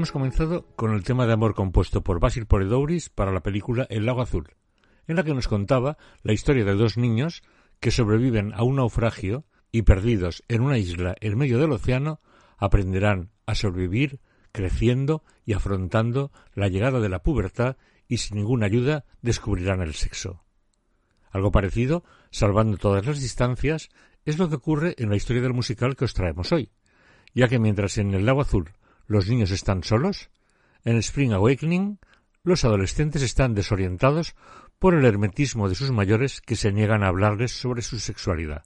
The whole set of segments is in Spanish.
Hemos comenzado con el tema de amor compuesto por Basil Poledouris para la película El lago azul, en la que nos contaba la historia de dos niños que sobreviven a un naufragio y perdidos en una isla en medio del océano aprenderán a sobrevivir creciendo y afrontando la llegada de la pubertad y sin ninguna ayuda descubrirán el sexo. Algo parecido, salvando todas las distancias, es lo que ocurre en la historia del musical que os traemos hoy, ya que mientras en el lago azul los niños están solos, en Spring Awakening los adolescentes están desorientados por el hermetismo de sus mayores que se niegan a hablarles sobre su sexualidad.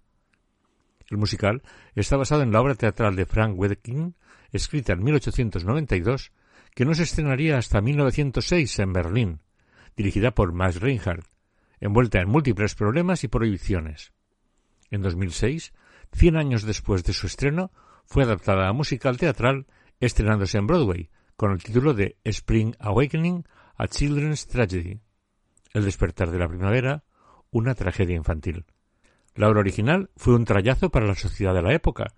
El musical está basado en la obra teatral de Frank Wedekind, escrita en 1892, que no se estrenaría hasta 1906 en Berlín, dirigida por Max Reinhardt, envuelta en múltiples problemas y prohibiciones. En 2006, cien años después de su estreno, fue adaptada a musical teatral, estrenándose en Broadway, con el título de Spring Awakening, a Children's Tragedy. El despertar de la primavera, una tragedia infantil. La obra original fue un trayazo para la sociedad de la época,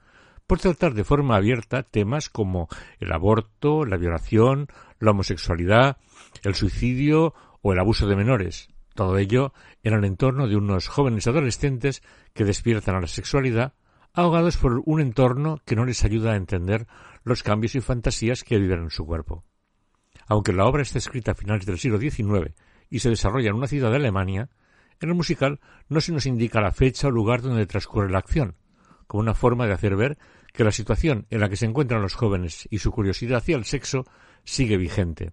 por tratar de forma abierta temas como el aborto, la violación, la homosexualidad, el suicidio o el abuso de menores. Todo ello en el entorno de unos jóvenes adolescentes que despiertan a la sexualidad, ahogados por un entorno que no les ayuda a entender los cambios y fantasías que viven en su cuerpo. Aunque la obra está escrita a finales del siglo XIX y se desarrolla en una ciudad de Alemania, en el musical no se nos indica la fecha o lugar donde transcurre la acción, como una forma de hacer ver que la situación en la que se encuentran los jóvenes y su curiosidad hacia el sexo sigue vigente.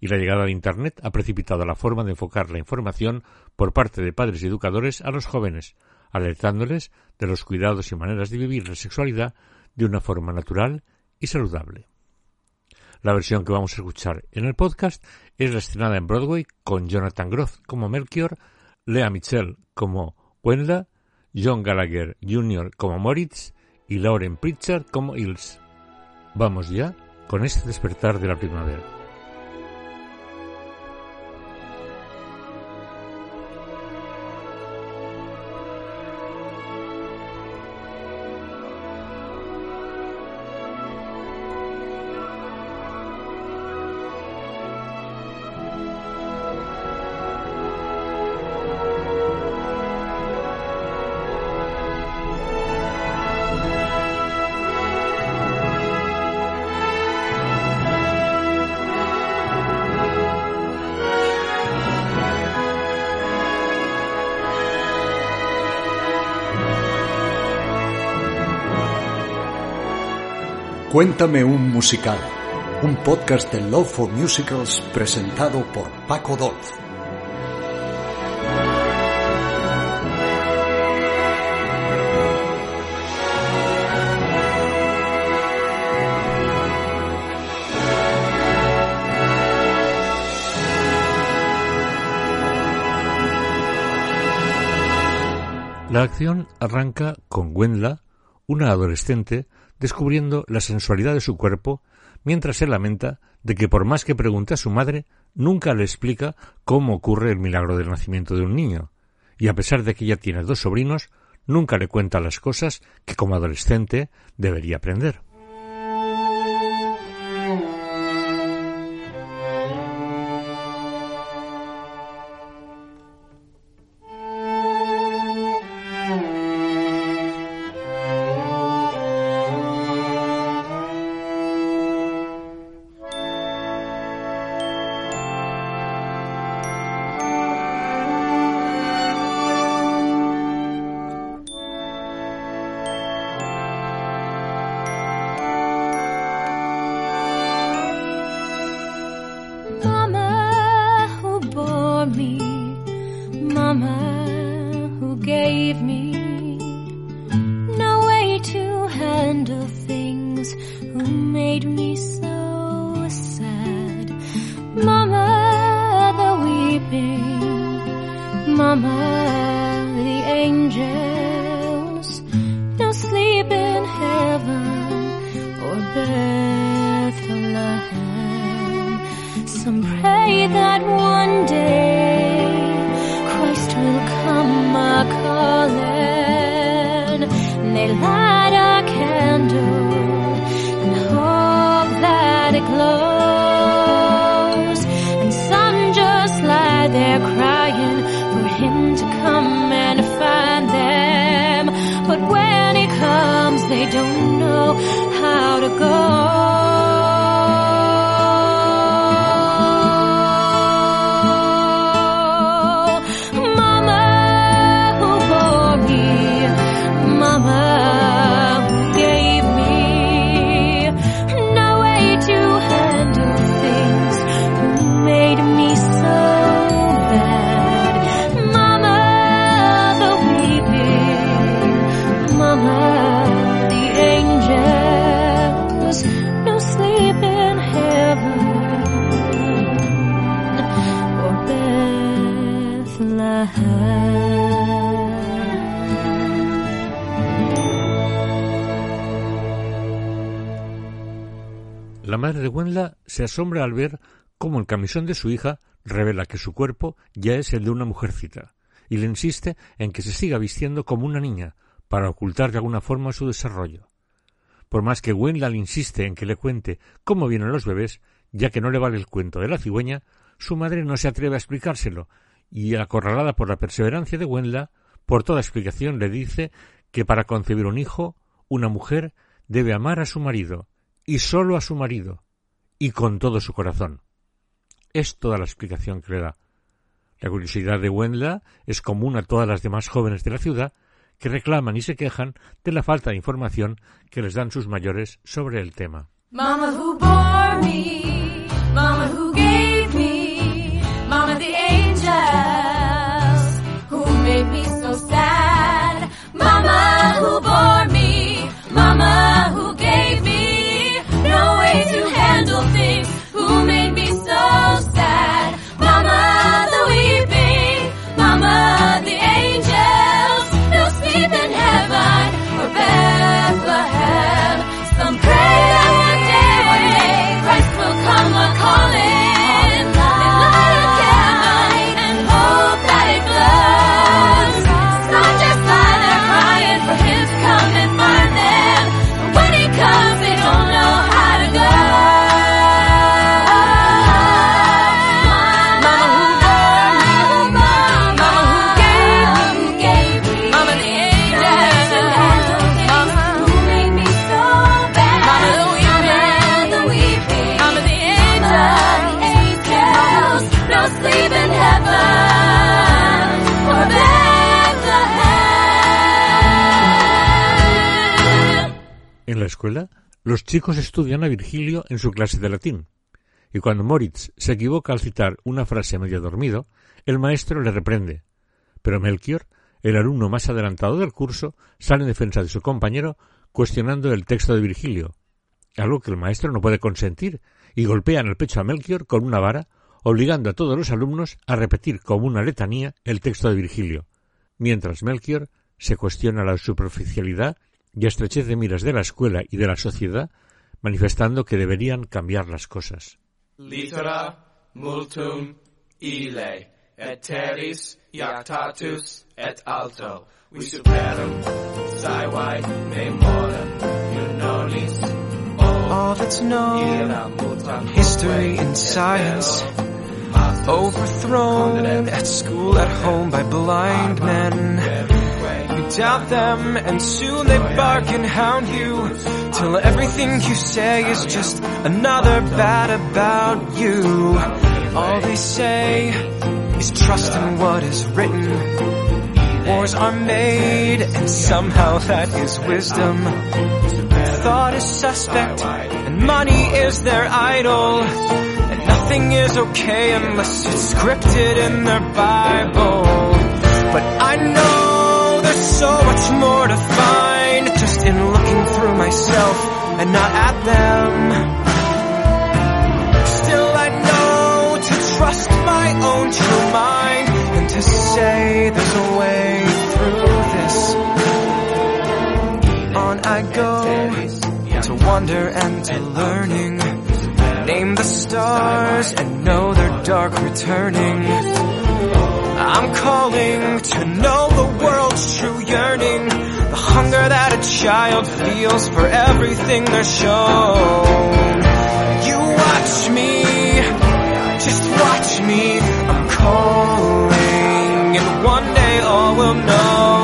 Y la llegada de Internet ha precipitado la forma de enfocar la información por parte de padres y educadores a los jóvenes, alertándoles de los cuidados y maneras de vivir la sexualidad de una forma natural y saludable. La versión que vamos a escuchar en el podcast es la estrenada en Broadway con Jonathan Groff como Melchior, Lea Michelle como Wendla, John Gallagher Jr. como Moritz y Lauren Pritchard como Ilse. Vamos ya con este despertar de la primavera. Cuéntame un musical, un podcast de Love for Musicals presentado por Paco Dolz. La acción arranca con Wendla, una adolescente descubriendo la sensualidad de su cuerpo, mientras se lamenta de que por más que pregunte a su madre, nunca le explica cómo ocurre el milagro del nacimiento de un niño, y a pesar de que ella tiene dos sobrinos, nunca le cuenta las cosas que como adolescente debería aprender. Se asombra al ver cómo el camisón de su hija revela que su cuerpo ya es el de una mujercita, y le insiste en que se siga vistiendo como una niña, para ocultar de alguna forma su desarrollo. Por más que Wendla le insiste en que le cuente cómo vienen los bebés, ya que no le vale el cuento de la cigüeña, su madre no se atreve a explicárselo, y acorralada por la perseverancia de Wendla, por toda explicación le dice que para concebir un hijo, una mujer debe amar a su marido, y sólo a su marido, y con todo su corazón. Es toda la explicación que le da. La curiosidad de Wendla es común a todas las demás jóvenes de la ciudad que reclaman y se quejan de la falta de información que les dan sus mayores sobre el tema. Chicos estudian a Virgilio en su clase de latín, y cuando Moritz se equivoca al citar una frase medio dormido, el maestro le reprende. Pero Melchior, el alumno más adelantado del curso, sale en defensa de su compañero, cuestionando el texto de Virgilio, algo que el maestro no puede consentir, y golpea en el pecho a Melchior con una vara, obligando a todos los alumnos a repetir como una letanía el texto de Virgilio, mientras Melchior se cuestiona la superficialidad y estrechez de miras de la escuela y de la sociedad, manifestando que deberían cambiar las cosas. Litera multum ile, et teris iactatus et alto, superum saevae memorem unonis, All that's known, history and science, overthrown at school, at home by blind men. Doubt them, and soon they bark and hound you, till everything you say is just another bad about you. All they say is trust in what is written. Wars are made, and somehow that is wisdom. Thought is suspect, and money is their idol. And nothing is okay unless it's scripted in their Bible. But I know so much more to find just in looking through myself and not at them. Still I know to trust my own true mind and to say there's a way through this. On I go to wonder and to learning. Name the stars and know they're dark returning. I'm calling to know the world's true yearning. The hunger that a child feels for everything they're shown. You watch me, just watch me. I'm calling, and one day all will know.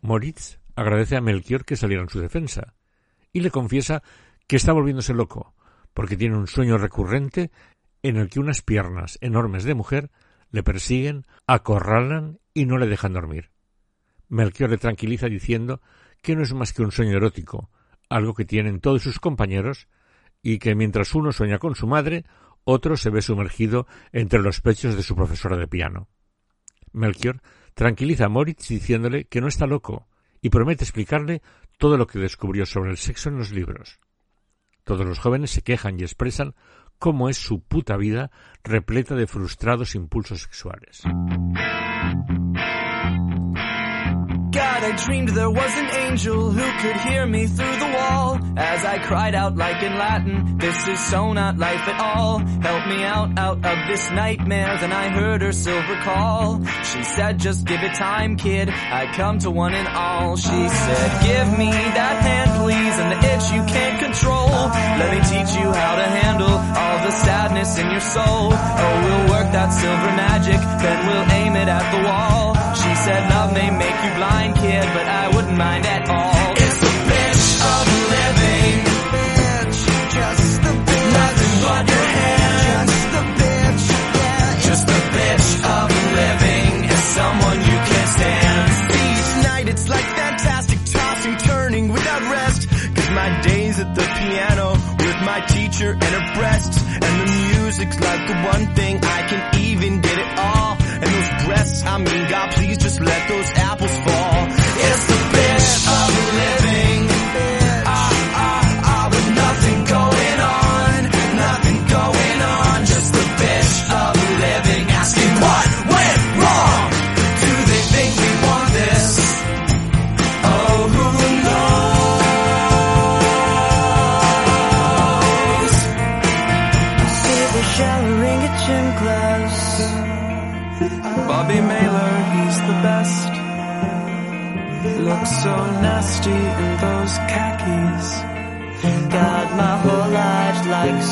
Moritz agradece a Melchior que saliera en su defensa y le confiesa que está volviéndose loco porque tiene un sueño recurrente en el que unas piernas enormes de mujer le persiguen, acorralan y no le dejan dormir. Melchior le tranquiliza diciendo que no es más que un sueño erótico, algo que tienen todos sus compañeros, y que mientras uno sueña con su madre, otro se ve sumergido entre los pechos de su profesora de piano. Melchior tranquiliza a Moritz diciéndole que no está loco y promete explicarle todo lo que descubrió sobre el sexo en los libros. Todos los jóvenes se quejan y expresan cómo es su puta vida repleta de frustrados impulsos sexuales. As I cried out like in Latin, this is so not life at all. Help me out, out of this nightmare. Then I heard her silver call. She said, just give it time, kid. I come to one and all. She said, give me that hand, please, and the itch you can't control. Let me teach you how to handle all the sadness in your soul. Oh, we'll work that silver magic, then we'll aim it at the wall. She said, love may make you blind, kid, but I wouldn't mind at all. My days at the piano with my teacher and her breasts. And the music's like the one thing I can even get it all. And those breasts, I mean, God, please just let those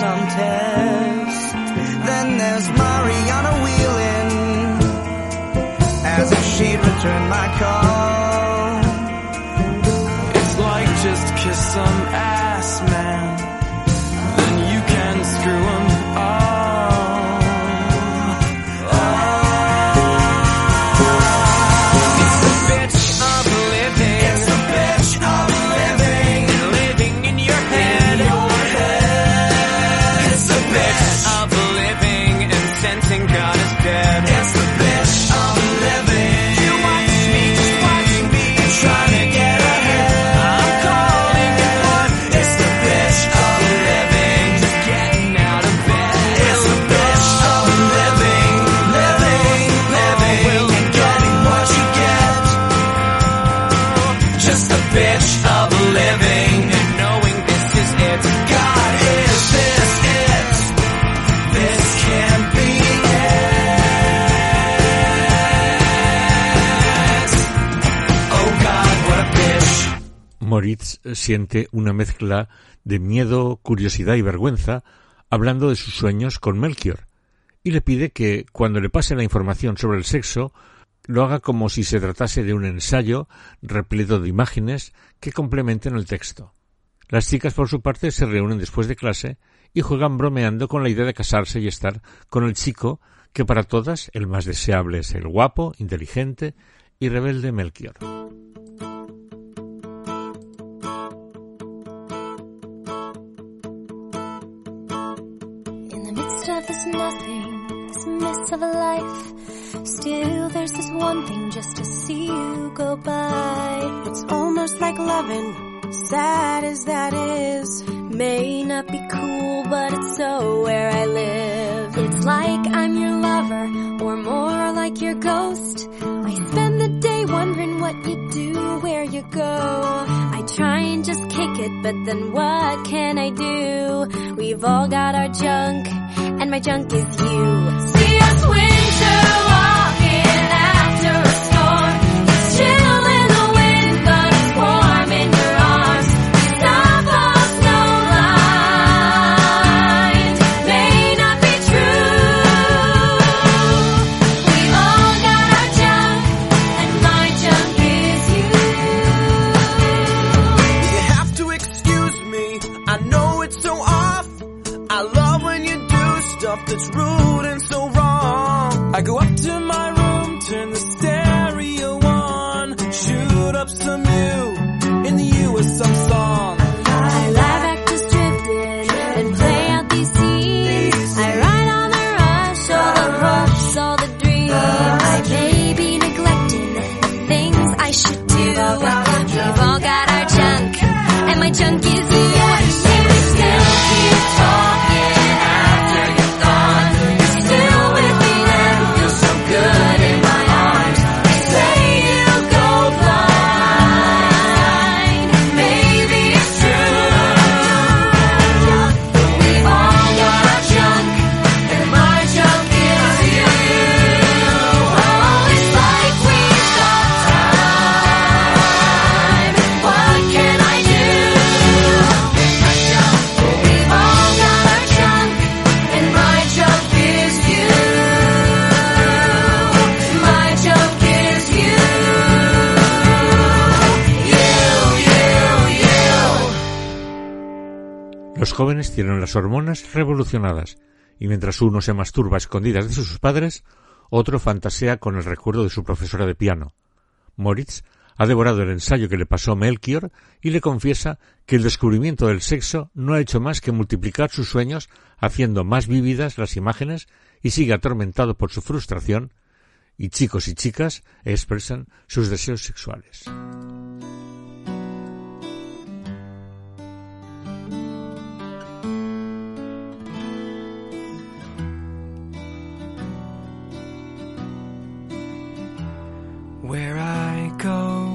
some test. Then there's Mariana Wheeling, as if she'd return my call. Moritz siente una mezcla de miedo, curiosidad y vergüenza hablando de sus sueños con Melchior y le pide que cuando le pase la información sobre el sexo lo haga como si se tratase de un ensayo repleto de imágenes que complementen el texto. Las chicas, por su parte, se reúnen después de clase y juegan bromeando con la idea de casarse y estar con el chico que para todas el más deseable es el guapo, inteligente y rebelde Melchior. Midst of nothing, this mess of a life, still there's this one thing just to see you go by. It's almost like loving, sad as that is. May not be cool, but it's so where I live. It's like I'm your lover, or more like your ghost. I spend the day wondering what you do, where you go. I try and just kick it, but then what can I do? We've all got our junk, and my junk is you. See us winter Los jóvenes tienen las hormonas revolucionadas, y mientras uno se masturba a escondidas de sus padres, otro fantasea con el recuerdo de su profesora de piano. Moritz ha devorado el ensayo que le pasó Melchior y le confiesa que el descubrimiento del sexo no ha hecho más que multiplicar sus sueños, haciendo más vívidas las imágenes y sigue atormentado por su frustración, y chicos y chicas expresan sus deseos sexuales. Where I go,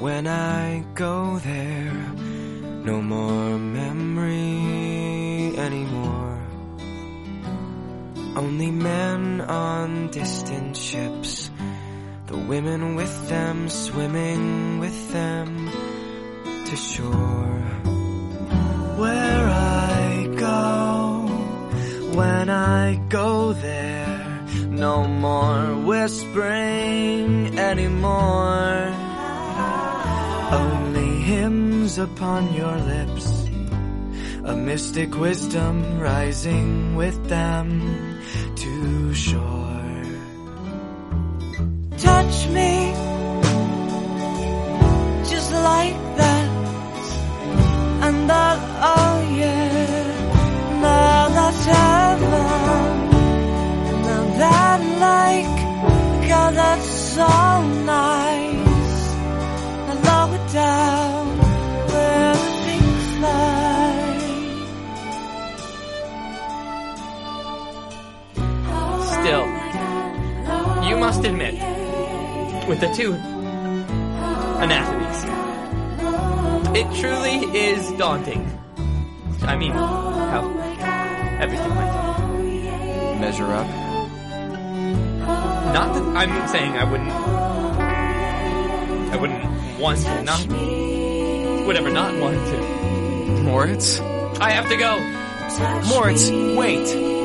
when I go there, no more memory anymore. Only men on distant ships, the women with them swimming with them to shore. Where I go, when I go there, no more whispering anymore. Only hymns upon your lips, a mystic wisdom rising with them to shore. Touch me, Still, you must admit, with the two anatomies, it truly is daunting. I mean, how everything went. Measure up. Not that I'm saying I wouldn't, I wouldn't want to, not, whatever, not want to. Moritz? I have to go. Moritz, wait.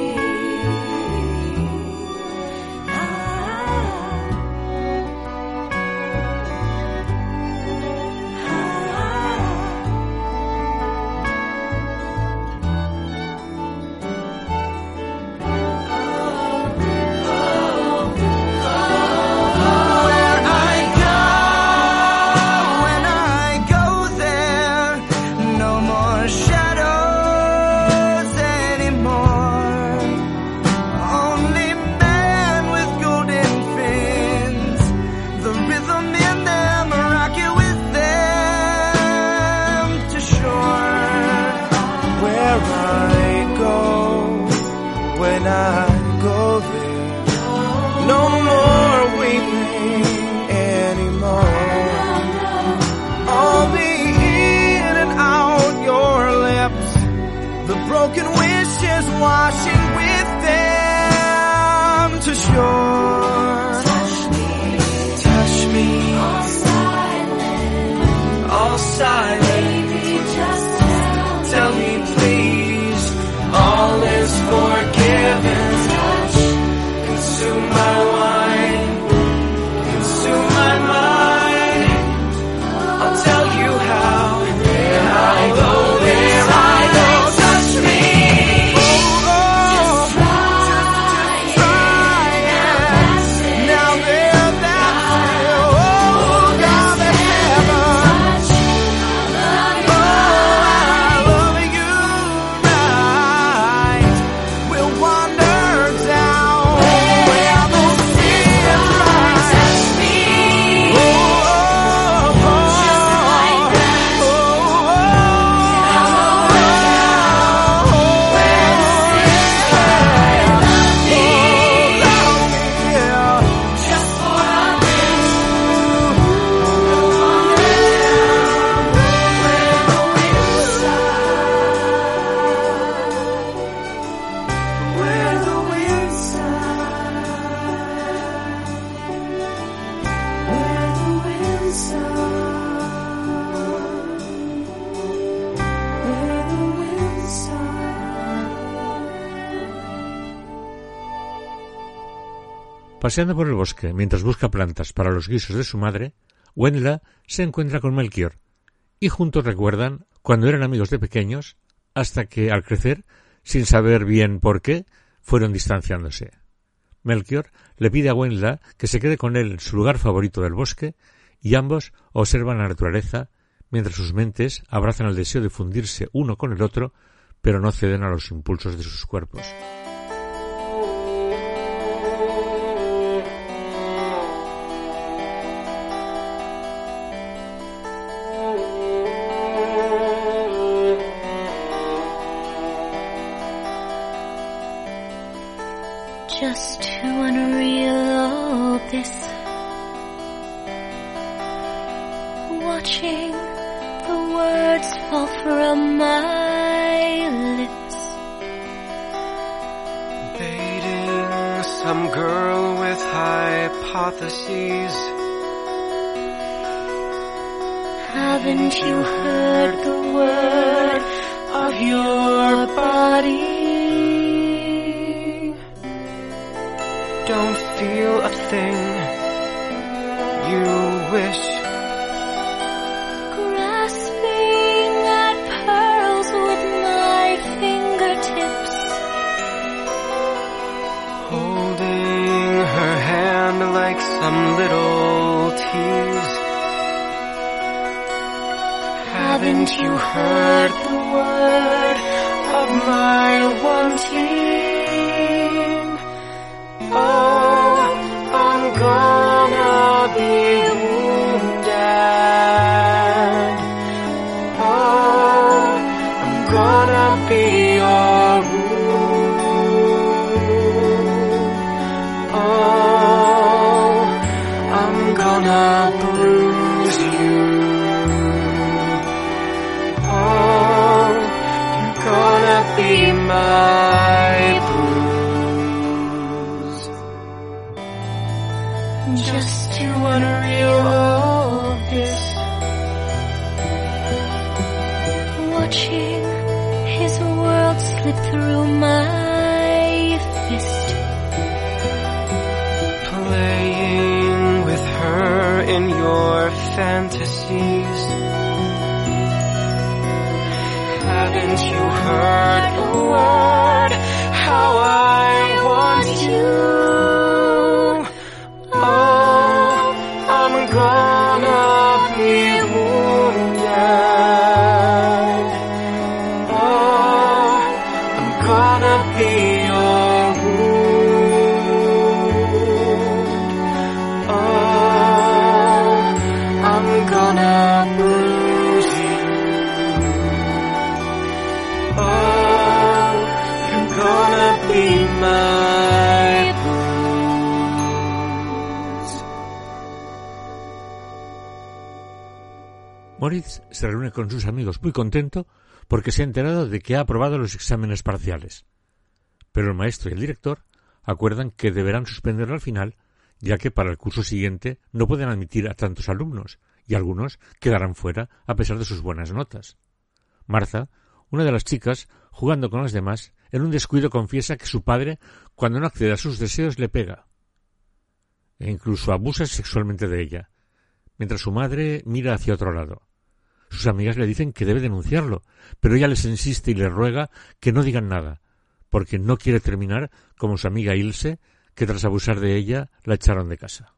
Paseando por el bosque mientras busca plantas para los guisos de su madre, Wendla se encuentra con Melchior y juntos recuerdan cuando eran amigos de pequeños hasta que al crecer, sin saber bien por qué, fueron distanciándose. Melchior le pide a Wendla que se quede con él en su lugar favorito del bosque y ambos observan la naturaleza mientras sus mentes abrazan el deseo de fundirse uno con el otro, pero no ceden a los impulsos de sus cuerpos. Just too unreal, all this. Watching the words fall from my lips. Dating some girl with hypotheses. Haven't you heard the word of your body? Don't feel a thing. You wish. Grasping at pearls with my fingertips. Holding her hand like some little tease. Haven't you heard the word of my wanting? Oh, I'm gonna be con sus amigos muy contento porque se ha enterado de que ha aprobado los exámenes parciales. Pero el maestro y el director acuerdan que deberán suspenderlo al final, ya que para el curso siguiente no pueden admitir a tantos alumnos, y algunos quedarán fuera a pesar de sus buenas notas. Martha, una de las chicas, jugando con las demás, en un descuido confiesa que su padre, cuando no accede a sus deseos, le pega. E incluso abusa sexualmente de ella, mientras su madre mira hacia otro lado. Sus amigas le dicen que debe denunciarlo, pero ella les insiste y les ruega que no digan nada, porque no quiere terminar como su amiga Ilse, que tras abusar de ella la echaron de casa.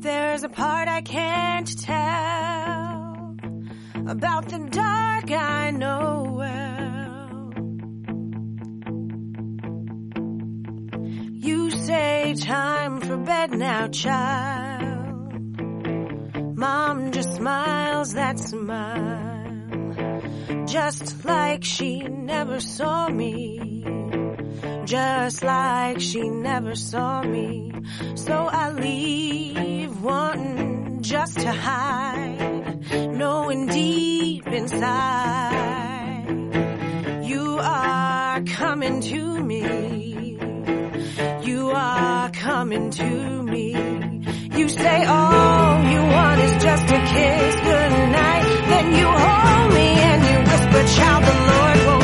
There's a part I can't tell about the dark I know well. You say time for bed now, child. Mom just smiles that smile, just like she never saw me just like she never saw me. So I leave wanting just to hide, knowing deep inside you are coming to me. You are coming to me. You say all you want is just a kiss goodnight. Then you hold me and you whisper, child, the Lord won't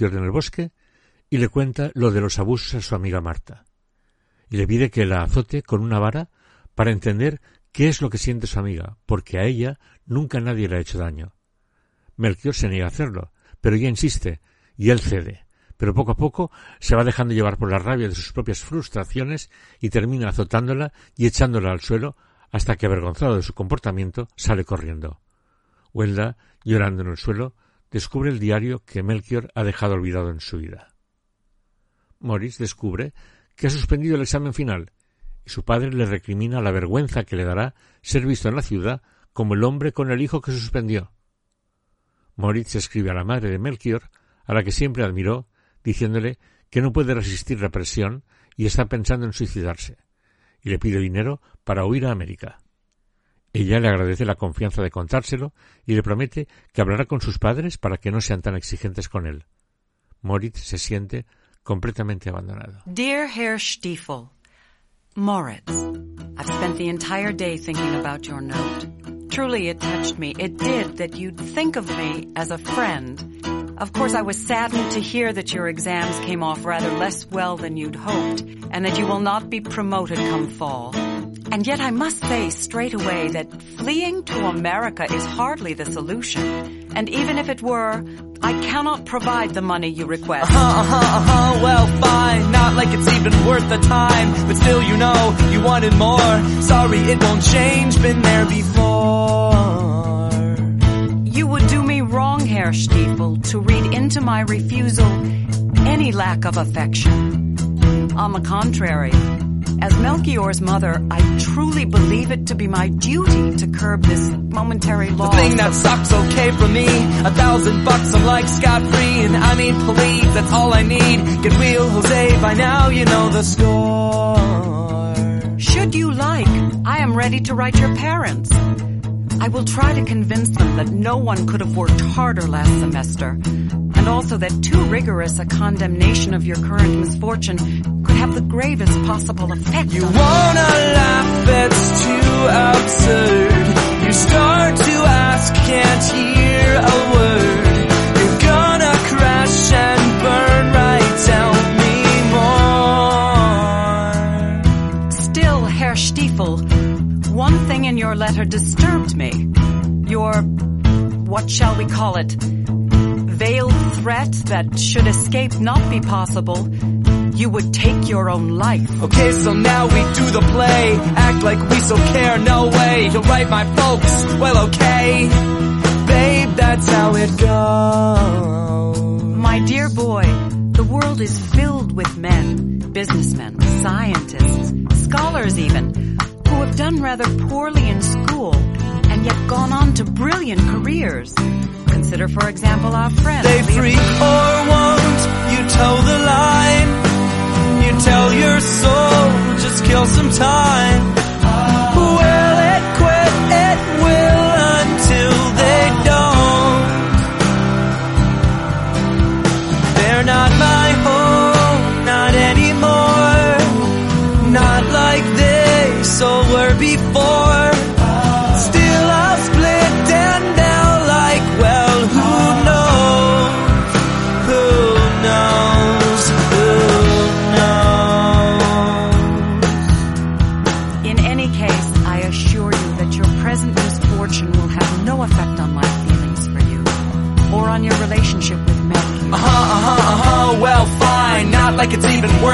en el bosque y le cuenta lo de los abusos a su amiga Marta. Y le pide que la azote con una vara para entender qué es lo que siente su amiga, porque a ella nunca nadie le ha hecho daño. Melchior se niega a hacerlo, pero ella insiste, y él cede. Pero poco a poco se va dejando llevar por la rabia de sus propias frustraciones y termina azotándola y echándola al suelo hasta que, avergonzado de su comportamiento, sale corriendo. Huelda, llorando en el suelo, descubre el diario que Melchior ha dejado olvidado en su vida. Morris descubre que ha suspendido el examen final y su padre le recrimina la vergüenza que le dará ser visto en la ciudad como el hombre con el hijo que suspendió. Moritz escribe a la madre de Melchior, a la que siempre admiró, diciéndole que no puede resistir la presión y está pensando en suicidarse, y le pide dinero para huir a América. Ella le agradece la confianza de contárselo y le promete que hablará con sus padres para que no sean tan exigentes con él. Moritz se siente completamente abandonado. Dear Herr Stiefel, Moritz, I've spent the entire day thinking about your note. Truly, it touched me. It did that you'd think of me as a friend. Of course, I was saddened to hear that your exams came off rather less well than you'd hoped, and that you will not be promoted come fall. And yet I must say straight away that fleeing to America is hardly the solution. And even if it were, I cannot provide the money you request. Uh-huh, uh-huh, uh-huh, well fine, not like it's even worth the time, but still you know, you wanted more. Sorry, it won't change, been there before. You would do me wrong, Herr Stiefel, to read into my refusal any lack of affection. On the contrary, as Melchior's mother, I truly believe it to be my duty to curb this momentary loss. The thing that sucks okay for me, a thousand bucks I'm like scot free, and I need police, that's all I need. Get real, Jose, by now you know the score. Should you like, I am ready to write your parents. I will try to convince them that no one could have worked harder last semester, and also that too rigorous a condemnation of your current misfortune have the gravest possible effect You wanna laugh, it's too absurd. You start to ask, can't hear a word. You're gonna crash and burn right, tell me more. Still, Herr Stiefel, one thing in your letter disturbed me. Your, what shall we call it, veiled threat that should escape not be possible, you would take your own life. Okay, so now we do the play. Act like we so care, no way. You'll write my folks, well okay. Babe, that's how it goes. My dear boy, the world is filled with men, businessmen, scientists, scholars even, who have done rather poorly in school and yet gone on to brilliant careers. Consider, for example, our friend. They freak or won't you toe the line? Tell your soul, just kill some time.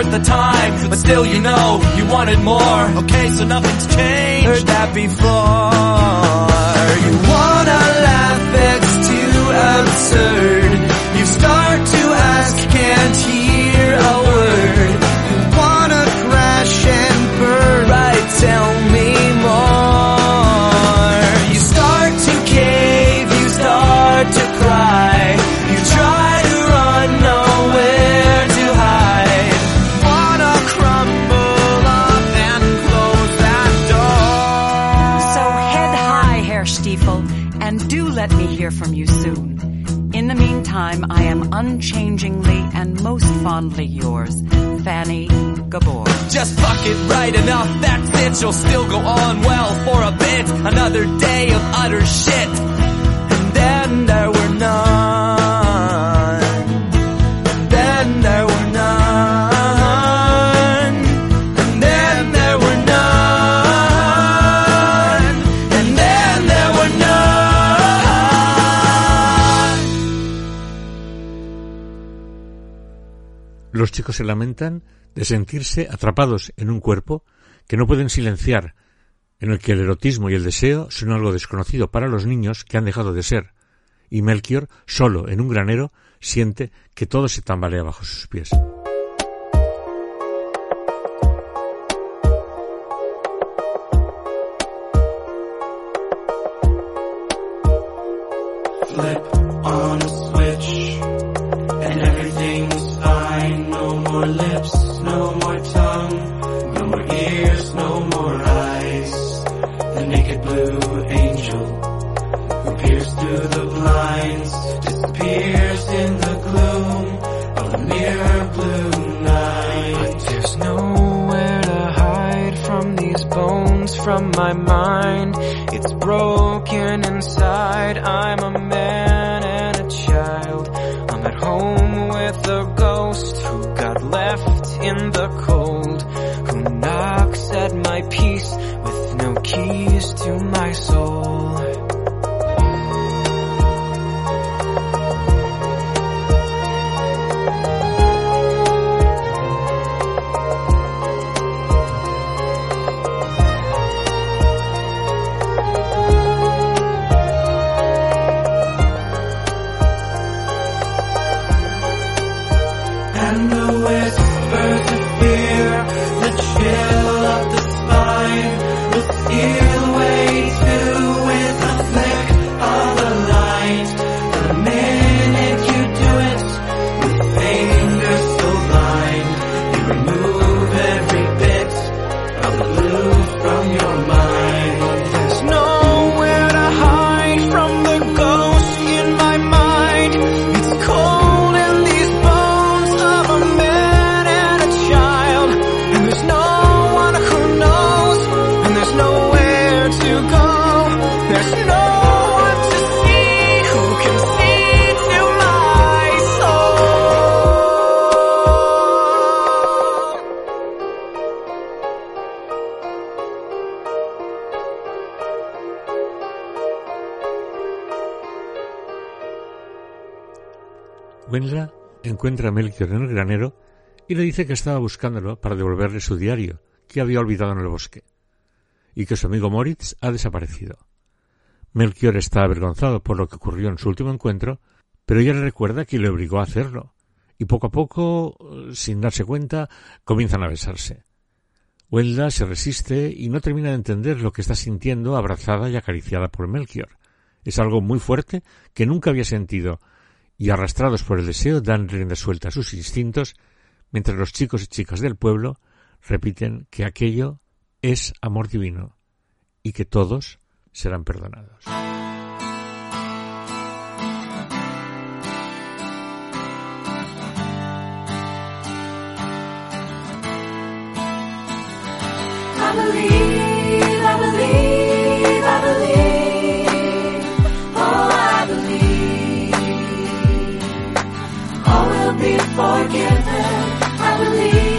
Worth the time, but still you know, you wanted more. Okay, so nothing's changed. Heard that before. You wanna laugh, it's too absurd. You start to ask, can't hear a word. You wanna crash and burn. Right, tell let me hear from you soon. In the meantime, I am unchangingly and most fondly yours, Fanny Gabor. Just fuck it right enough, that's it. You'll still go on well for a bit. Another day of utter shit. And then Los chicos se lamentan de sentirse atrapados en un cuerpo que no pueden silenciar, en el que el erotismo y el deseo son algo desconocido para los niños que han dejado de ser, y Melchior, solo en un granero, siente que todo se tambalea bajo sus pies. More lips, no more tongue, no more ears, no more eyes. The naked blue angel who peers through the blinds disappears in the gloom of the mirror blue night. There's nowhere to hide from these bones from my mind. It's broken inside. I'm a man in the cold. Who knocks at my peace with no keys to my soul. Encuentra a Melchior en el granero y le dice que estaba buscándolo para devolverle su diario, que había olvidado en el bosque, y que su amigo Moritz ha desaparecido. Melchior está avergonzado por lo que ocurrió en su último encuentro, pero ella le recuerda que le obligó a hacerlo, y poco a poco, sin darse cuenta, comienzan a besarse. Wendla se resiste y no termina de entender lo que está sintiendo abrazada y acariciada por Melchior. Es algo muy fuerte que nunca había sentido, y arrastrados por el deseo dan rienda suelta a sus instintos, mientras los chicos y chicas del pueblo repiten que aquello es amor divino y que todos serán perdonados. Forgiven. I believe,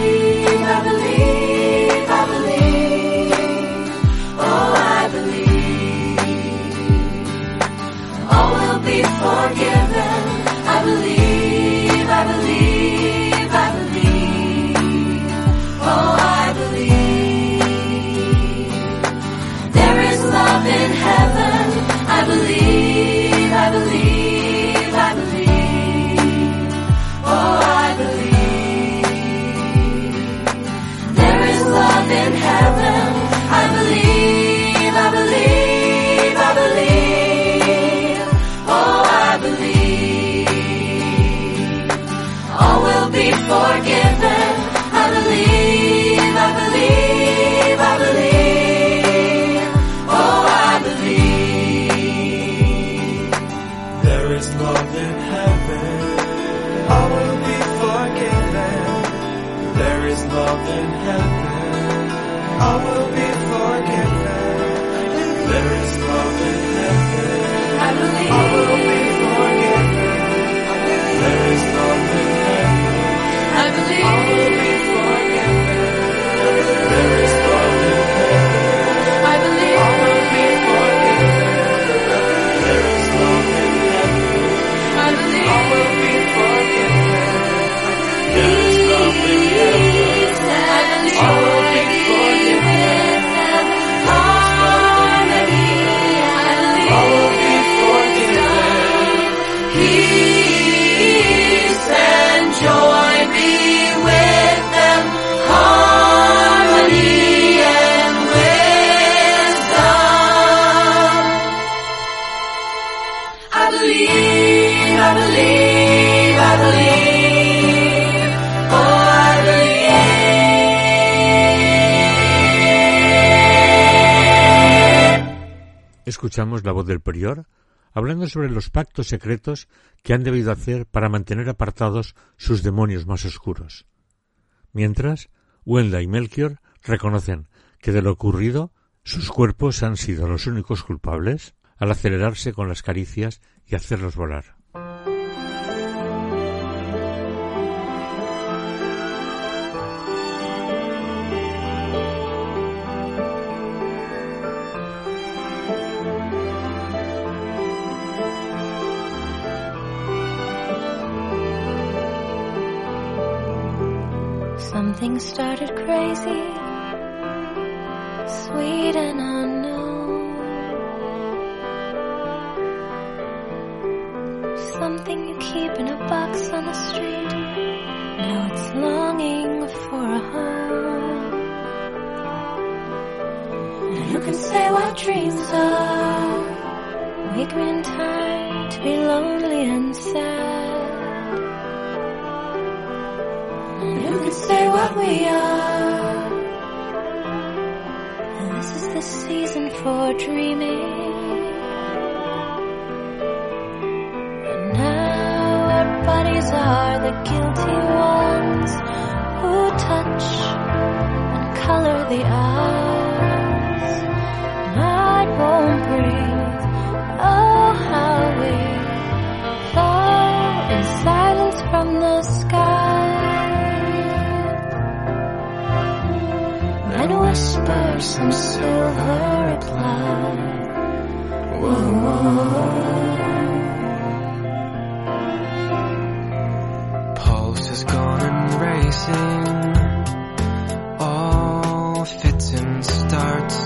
escuchamos la voz del prior hablando sobre los pactos secretos que han debido hacer para mantener apartados sus demonios más oscuros. Mientras, Wenda y Melchior reconocen que de lo ocurrido sus cuerpos han sido los únicos culpables al acelerarse con las caricias y hacerlos volar. Started crazy, sweet and unknown. Something you keep in a box on the street. Now it's longing for a home. And who can say what dreams are? Wake me in time to be lonely and Say what we are? This is the season for dreaming. And now our bodies are the guilty ones who touch and color the hours. Some silver reply. Pulse has gone and racing. All fits and starts.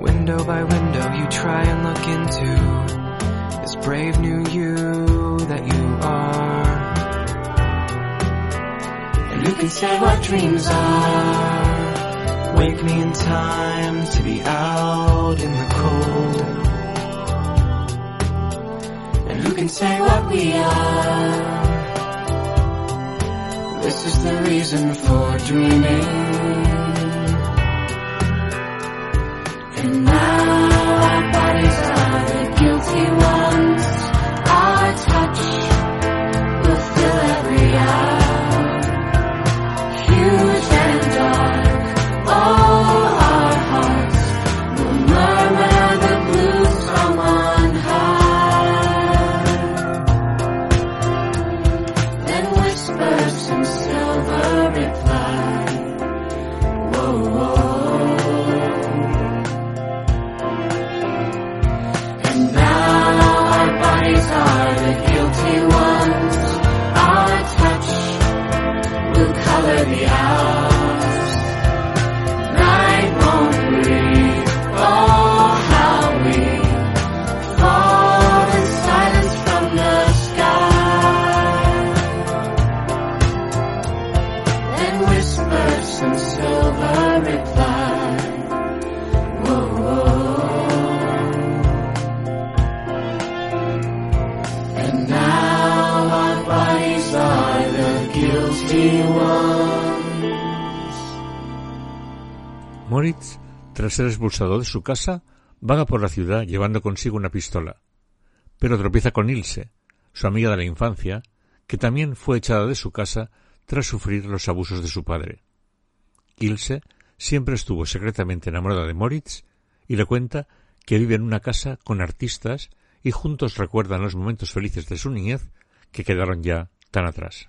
Window by window, you try and look into this brave new you that you are. And who can say what dreams are? Time to be out in the cold. And who can say what we are? This is the reason for dreaming. Tras ser expulsado de su casa, vaga por la ciudad llevando consigo una pistola. Pero tropieza con Ilse, su amiga de la infancia, que también fue echada de su casa tras sufrir los abusos de su padre. Ilse siempre estuvo secretamente enamorada de Moritz y le cuenta que vive en una casa con artistas y juntos recuerdan los momentos felices de su niñez que quedaron ya tan atrás.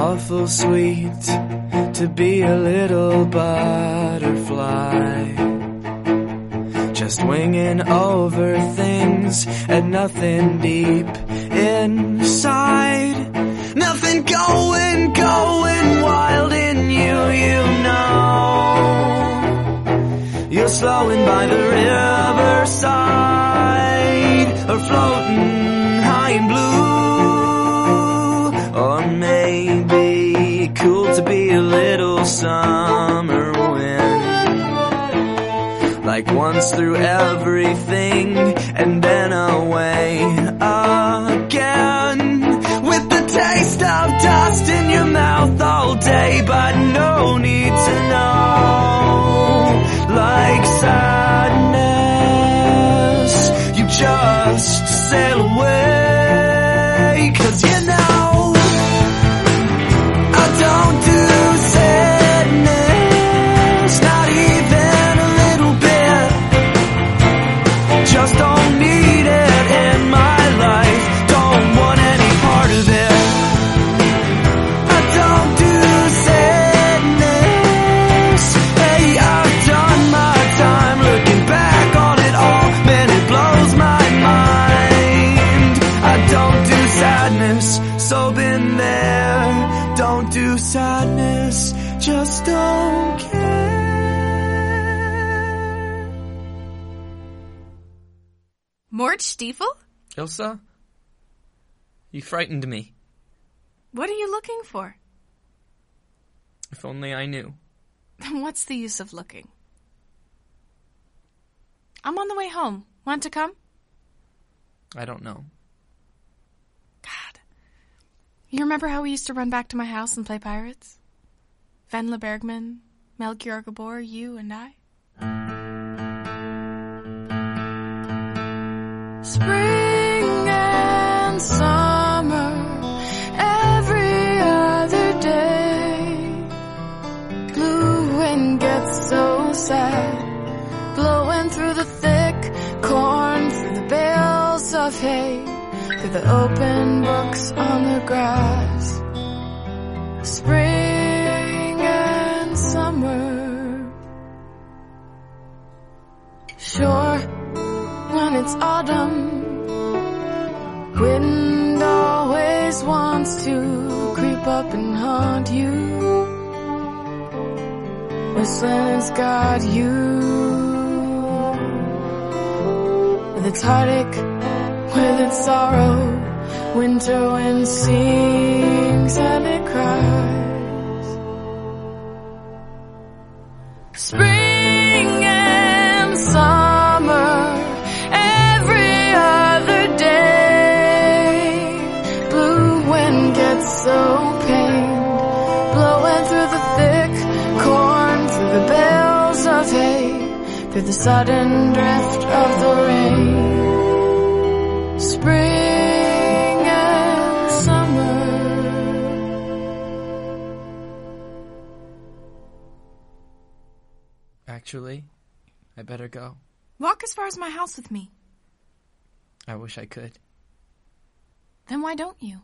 Awful sweet to be a little butterfly. Just winging over things and nothing deep inside. Nothing going, going wild in you, you know. You're slowing by the riverside or floating cool to be a little summer wind. Like once through everything and then away again. With the taste of dust in your mouth all day, but no need just Stiefel? Ilsa? You frightened me. What are you looking for? If only I knew. Then What's the use of looking? I'm on the way home. Want to come? I don't know. God. You remember how we used to run back to my house and play pirates? Venla Bergman, Melchior Gabor, you and I? Spring and summer, every other day. Blue wind gets so sad, blowing through the thick corn, through the bales of hay, through the open books on the grass. Spring and summer. Sure, when it's autumn, wind always wants to creep up and haunt you. Whistling's got you. With its heartache, with its sorrow, winter wind sings and it cries. Hay, through the sudden drift of the rain. Spring and summer. Actually, I better go. Walk as far as my house with me. I wish I could. Then why don't you?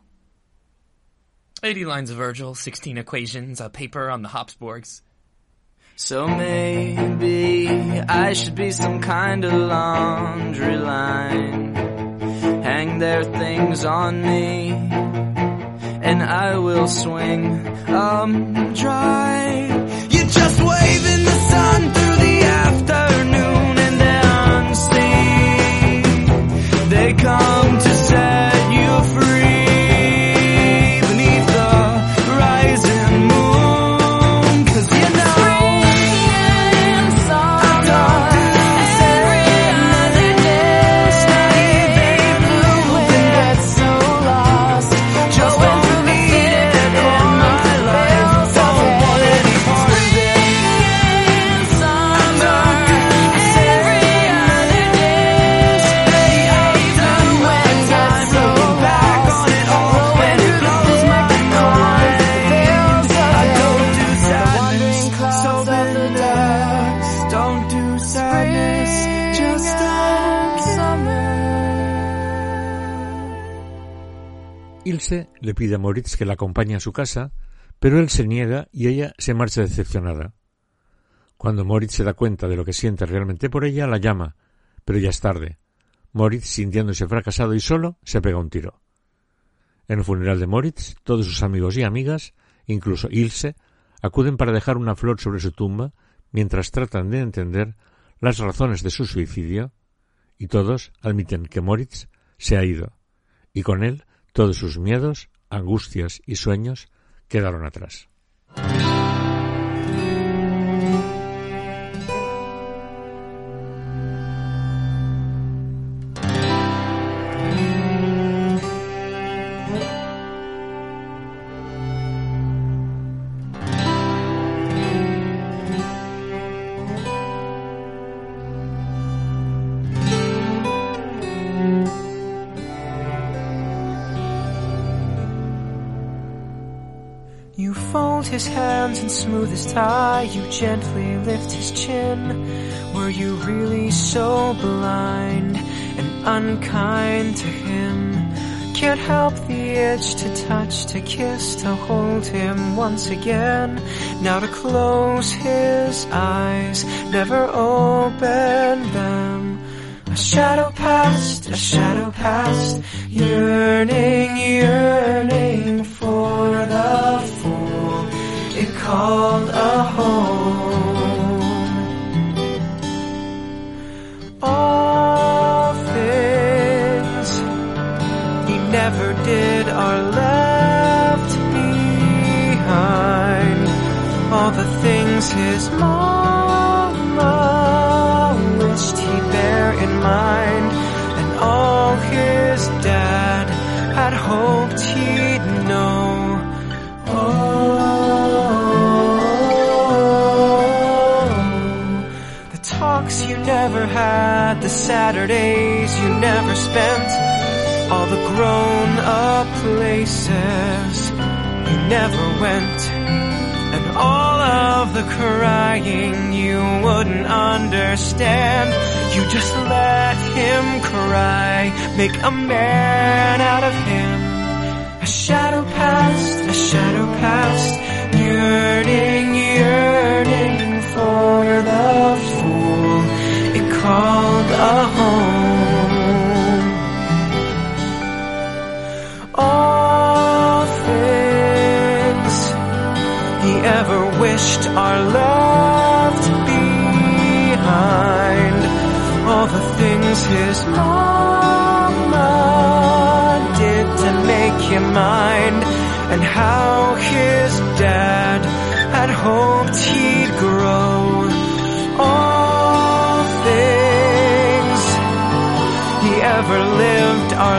80 lines of Virgil, 16 equations, a paper on the Habsburgs. So maybe I should be some kind of laundry line. Hang their things on me, and I will swing um dry. You're just wave Ilse le pide a Moritz que la acompañe a su casa, pero él se niega y ella se marcha decepcionada. Cuando Moritz se da cuenta de lo que siente realmente por ella, la llama, pero ya es tarde. Moritz, sintiéndose fracasado y solo, se pega un tiro. En el funeral de Moritz, todos sus amigos y amigas, incluso Ilse, acuden para dejar una flor sobre su tumba mientras tratan de entender las razones de su suicidio, y todos admiten que Moritz se ha ido, y con él todos sus miedos, angustias y sueños quedaron atrás. His hands and smooth his tie. You gently lift his chin. Were you really so blind and unkind to him? Can't help the itch to touch, to kiss, to hold him once again. Now to close his eyes, never open them. A shadow past, a shadow past, yearning, yearning called a home. All things he never did are left behind. All the things his mama never had, the Saturdays you never spent, all the grown up places you never went, and all of the crying you wouldn't understand. You just let him cry, make a man out of him. A shadow past, a shadow yearning, yearning a home. All things he ever wished are left behind. All the things his mama did to make him mind,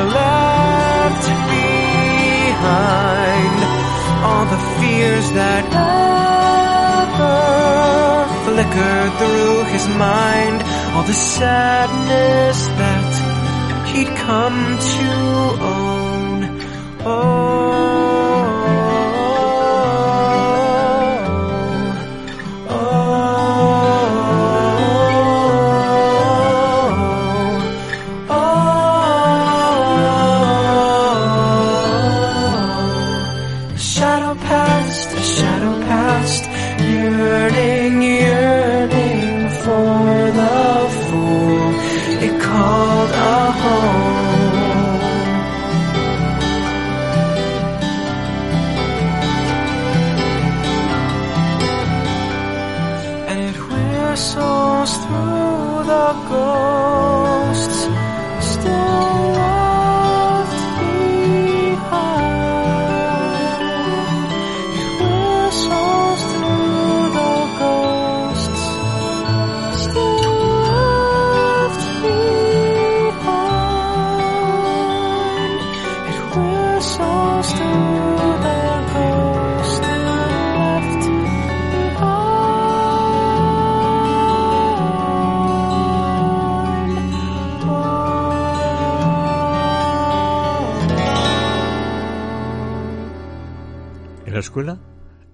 left behind. All the fears that ever flickered through his mind, all the sadness that he'd come to go.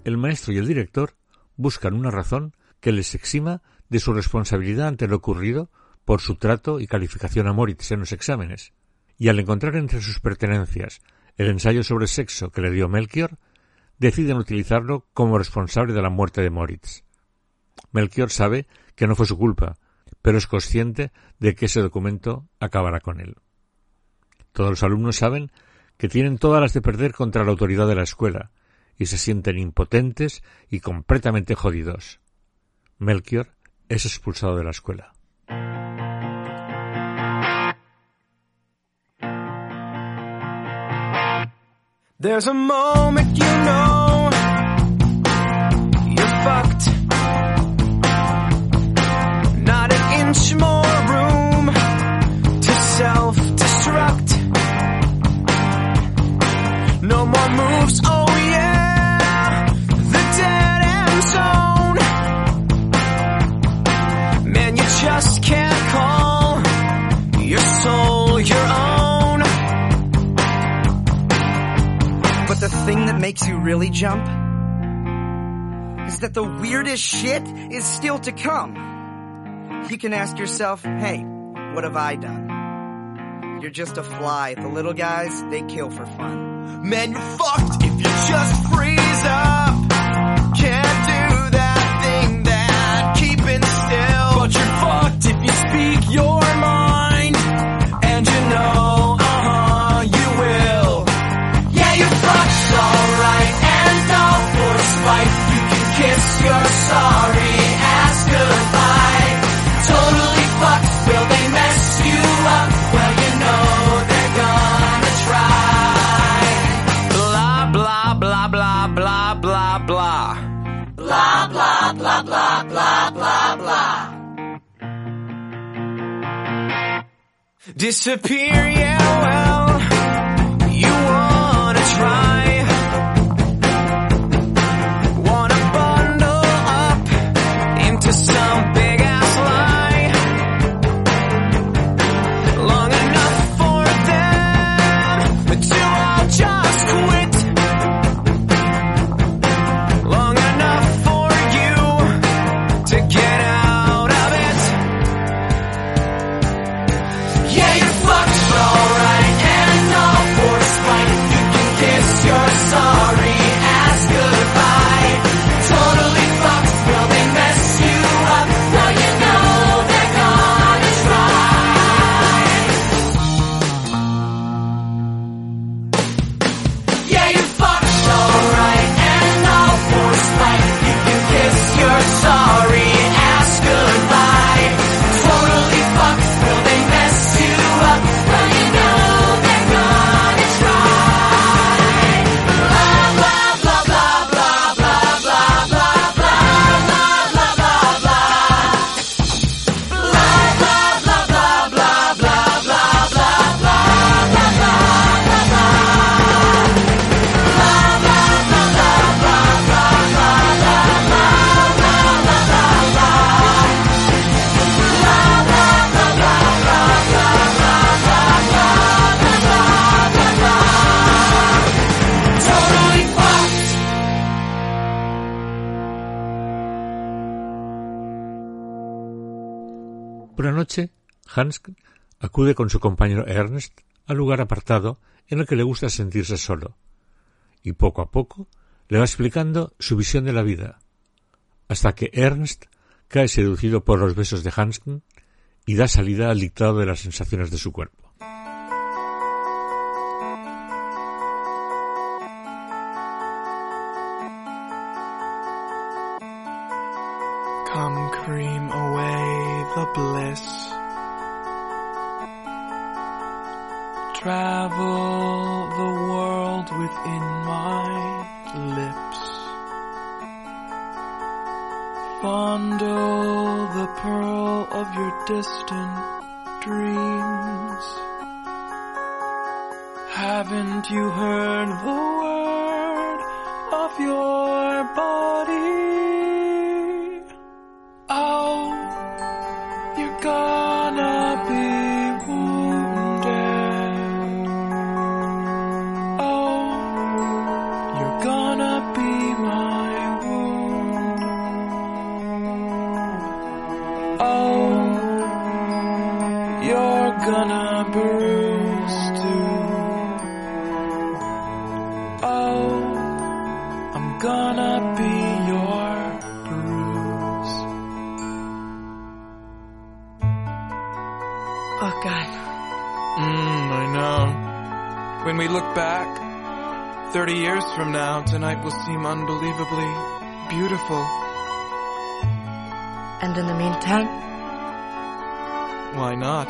El maestro y el director buscan una razón que les exima de su responsabilidad ante lo ocurrido por su trato y calificación a Moritz en los exámenes, y al encontrar entre sus pertenencias el ensayo sobre sexo que le dio Melchior, deciden utilizarlo como responsable de la muerte de Moritz. Melchior sabe que no fue su culpa, pero es consciente de que ese documento acabará con él. Todos los alumnos saben que tienen todas las de perder contra la autoridad de la escuela, y se sienten impotentes y completamente jodidos. Melchior es expulsado de la escuela. There's a moment you know fucked. Not an inch more room to self just can't call your soul your own. But the thing that makes you really jump is that the weirdest shit is still to come. You can ask yourself, hey, what have I done? You're just a fly. The little guys, they kill for fun. Man, you're fucked if you just freeze up. Can't do your mind. And you know, uh-huh, you will. Yeah, you're fucked, alright. And all for spite, you can kiss your sorry Disappear, yeah, well, you wanna try. Wanna bundle up into some noche, Hans acude con su compañero Ernst al lugar apartado en el que le gusta sentirse solo, y poco a poco le va explicando su visión de la vida, hasta que Ernst cae seducido por los besos de Hansken y da salida al dictado de las sensaciones de su cuerpo. Come cream away the bliss. Travel the world within my lips. Fondle the pearl of your distant dreams. Haven't you heard the word of your body? We look back, 30 years from now, tonight will seem unbelievably beautiful. And in the meantime, Why not?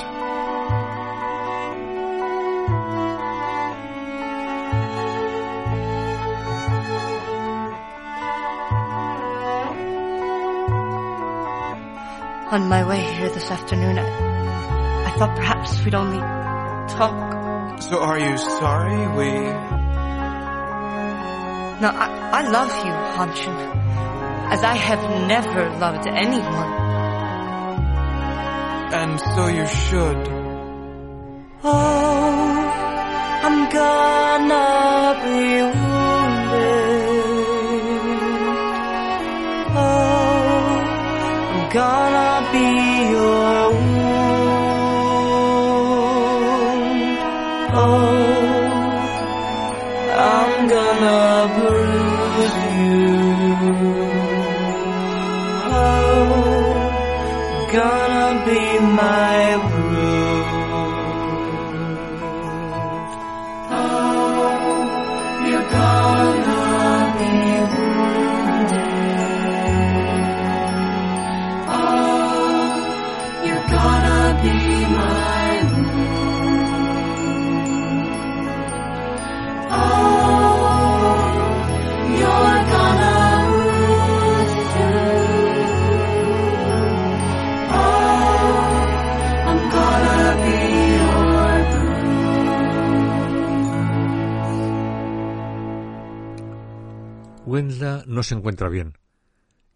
on my way here this afternoon, I, I thought perhaps we'd only talk. So are you sorry we... No, I, I love you, Hanshin. As I have never loved anyone. And so you should. Oh, I'm gonna be wounded. Oh, I'm gonna no se encuentra bien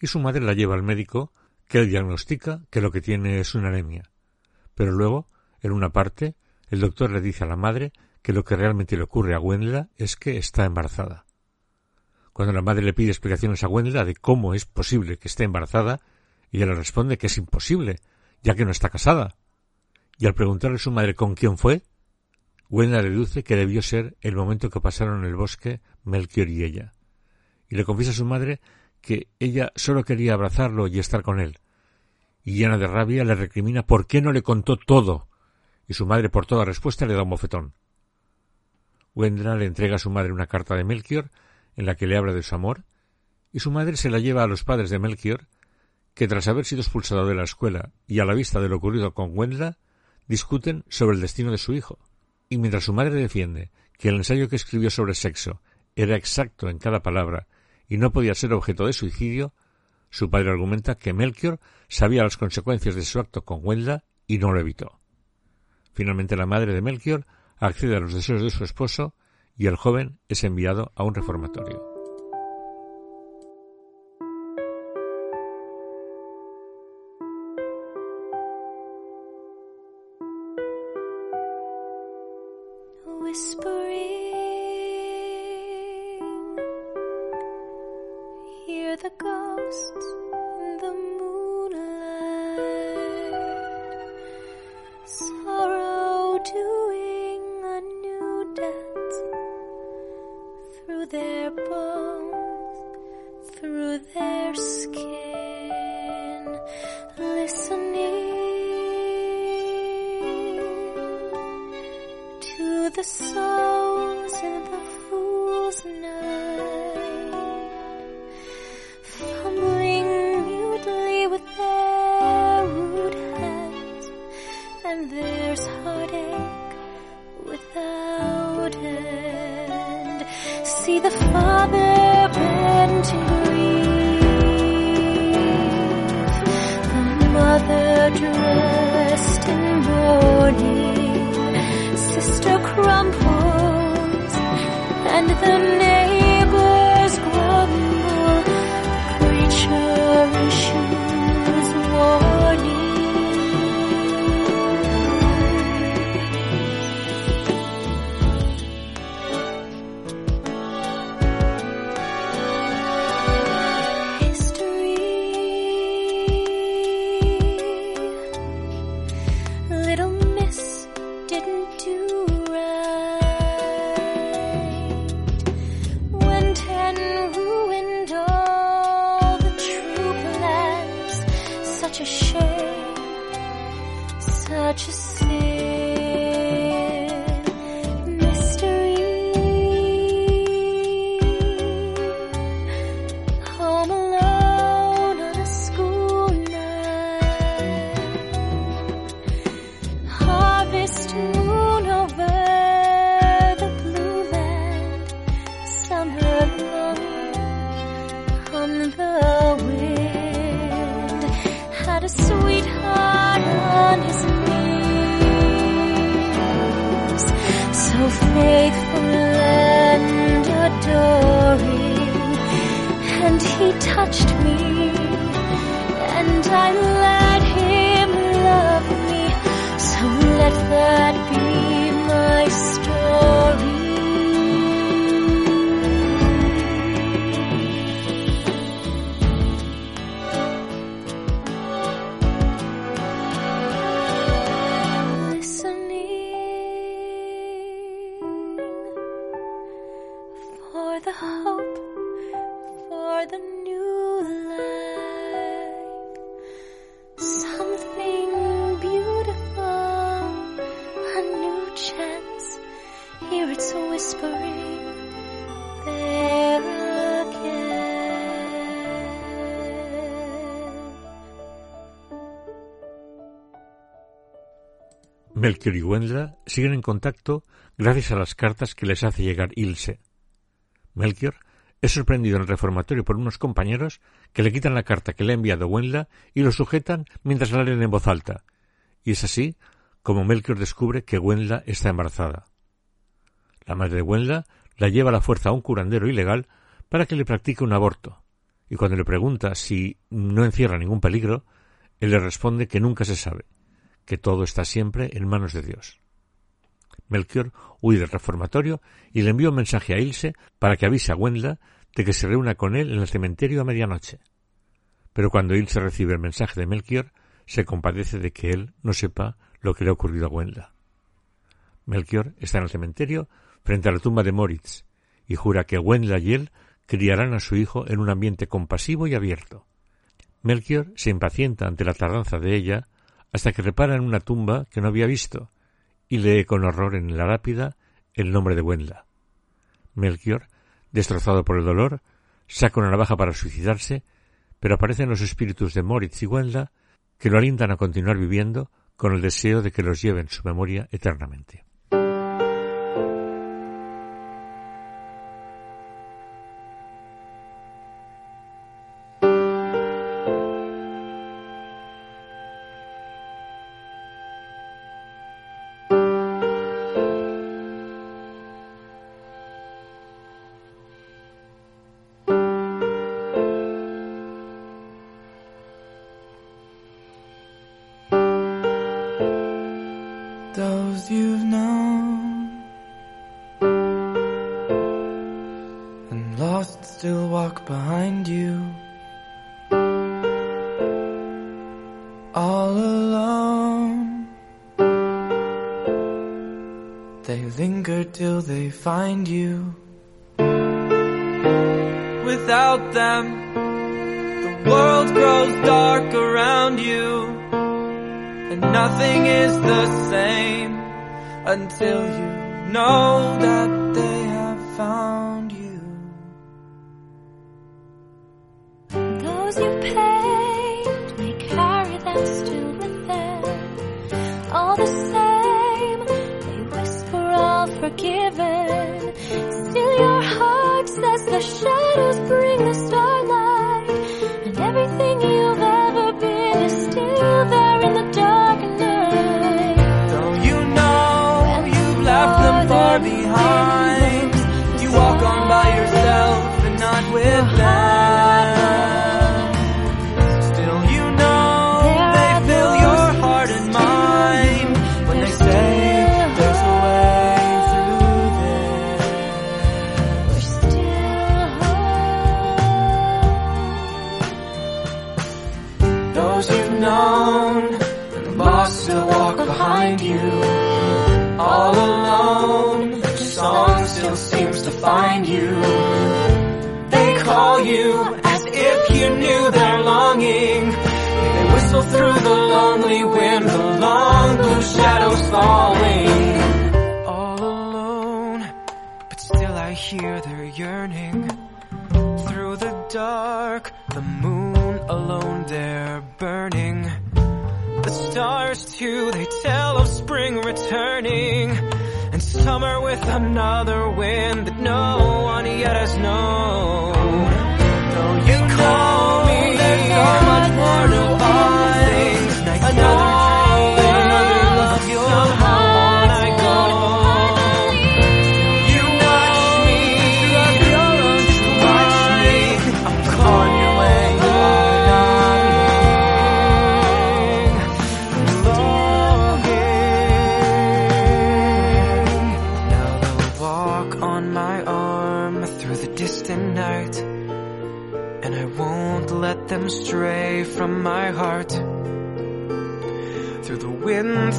y su madre la lleva al médico que le diagnostica que lo que tiene es una anemia. Pero luego, en una parte, el doctor le dice a la madre que lo que realmente le ocurre a Wendla es que está embarazada. Cuando la madre le pide explicaciones a Wendla de cómo es posible que esté embarazada, ella le responde que es imposible, ya que no está casada. Y al preguntarle a su madre con quién fue, Wendla deduce que debió ser el momento que pasaron en el bosque Melchior y ella. Y le confiesa a su madre que ella solo quería abrazarlo y estar con él. Y llena de rabia le recrimina por qué no le contó todo. Y su madre por toda respuesta le da un bofetón. Wendla le entrega a su madre una carta de Melchior en la que le habla de su amor, y su madre se la lleva a los padres de Melchior, que tras haber sido expulsado de la escuela y a la vista de lo ocurrido con Wendla, discuten sobre el destino de su hijo. Y mientras su madre defiende que el ensayo que escribió sobre sexo era exacto en cada palabra y no podía ser objeto de suicidio, su padre argumenta que Melchior sabía las consecuencias de su acto con Wendla y no lo evitó. Finalmente la madre de Melchior accede a los deseos de su esposo y el joven es enviado a un reformatorio. To the souls in the fool's night, fumbling mutely with their rude hands, and there's heartache without end. See the father bent in grief, the mother dressed in mourning sister crumples and the neighbors grumble. Preacher issues Melchior y Wendla siguen en contacto gracias a las cartas que les hace llegar Ilse. Melchior es sorprendido en el reformatorio por unos compañeros que le quitan la carta que le ha enviado Wendla y lo sujetan mientras la leen en voz alta. Y es así como Melchior descubre que Wendla está embarazada. La madre de Wendla la lleva a la fuerza a un curandero ilegal para que le practique un aborto. Y cuando le pregunta si no encierra ningún peligro, él le responde que nunca se sabe, que todo está siempre en manos de Dios. Melchior huye del reformatorio y le envía un mensaje a Ilse para que avise a Wendla de que se reúna con él en el cementerio a medianoche. Pero cuando Ilse recibe el mensaje de Melchior, se compadece de que él no sepa lo que le ha ocurrido a Wendla. Melchior está en el cementerio frente a la tumba de Moritz y jura que Wendla y él criarán a su hijo en un ambiente compasivo y abierto. Melchior se impacienta ante la tardanza de ella hasta que repara en una tumba que no había visto y lee con horror en la lápida el nombre de Wendla. Melchior, destrozado por el dolor, saca una navaja para suicidarse, pero aparecen los espíritus de Moritz y Wendla que lo alientan a continuar viviendo con el deseo de que los lleven su memoria eternamente. Summer with another wind that no one yet has known.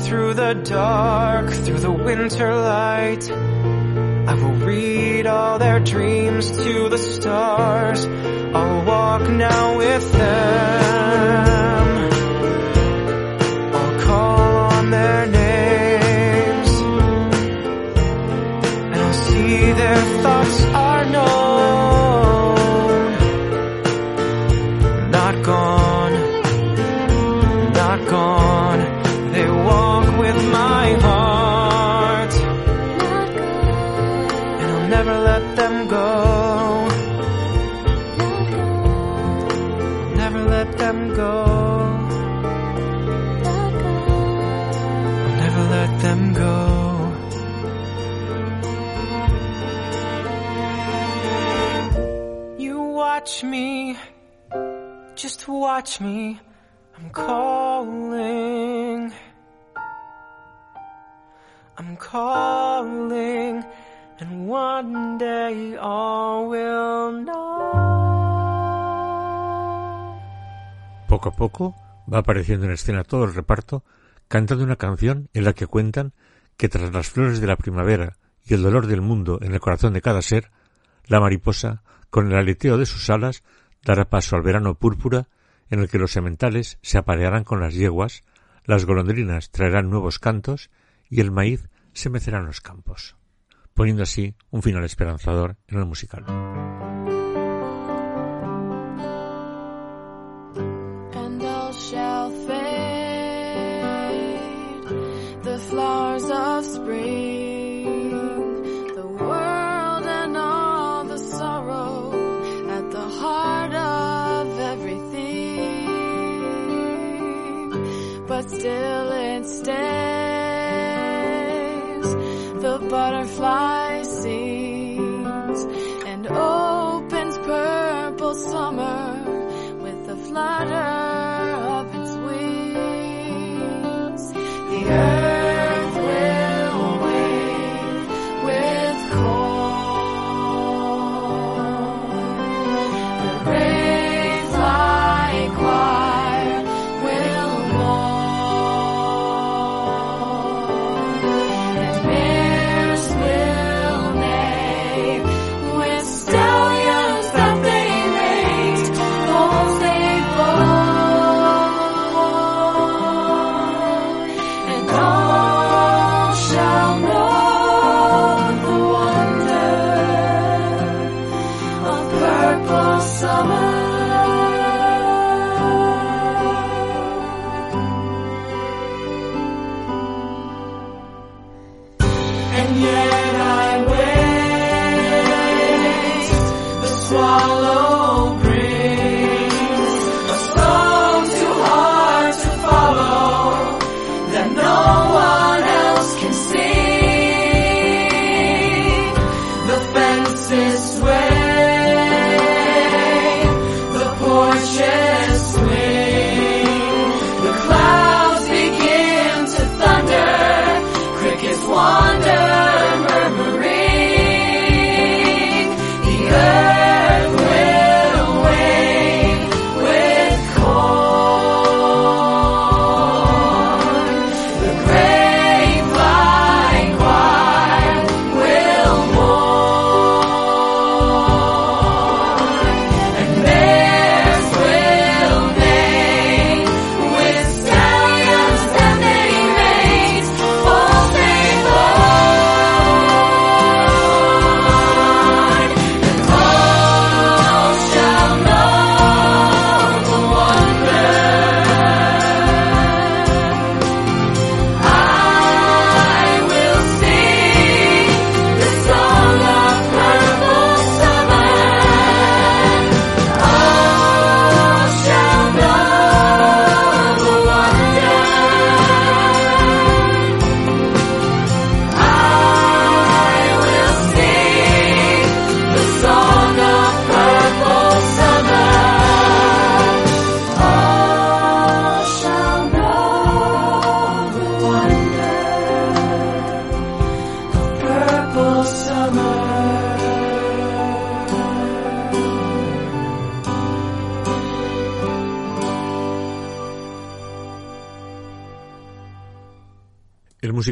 Through the dark, through the winter light. I will read all their dreams to the stars. I'll walk now with them. I'm calling. And one day will know. Poco a poco va apareciendo en escena todo el reparto cantando una canción en la que cuentan que tras las flores de la primavera y el dolor del mundo en el corazón de cada ser, la mariposa, con el aleteo de sus alas, dará paso al verano púrpura en el que los sementales se aparearán con las yeguas, las golondrinas traerán nuevos cantos y el maíz se mecerá en los campos, poniendo así un final esperanzador en el musical. But still it stays. The butterfly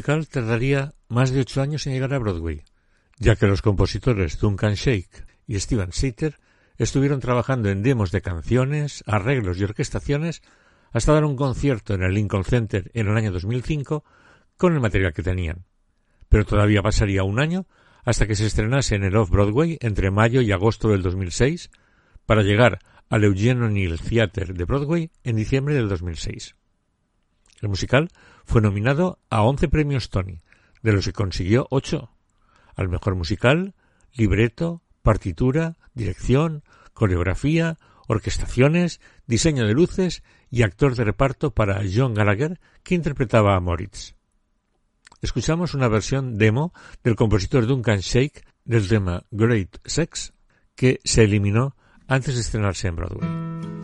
musical tardaría más de ocho años en llegar a Broadway, ya que los compositores Duncan Sheik y Steven Sater estuvieron trabajando en demos de canciones, arreglos y orquestaciones hasta dar un concierto en el Lincoln Center en el año 2005 con el material que tenían. Pero todavía pasaría un año hasta que se estrenase en el Off-Broadway entre mayo y agosto del 2006 para llegar al Eugene O'Neill Theatre de Broadway en diciembre del 2006. El musical fue nominado a 11 premios Tony, de los que consiguió 8, al mejor musical, libreto, partitura, dirección, coreografía, orquestaciones, diseño de luces y actor de reparto para John Gallagher, que interpretaba a Moritz. Escuchamos una versión demo del compositor Duncan Shake del tema Great Sex, que se eliminó antes de estrenarse en Broadway.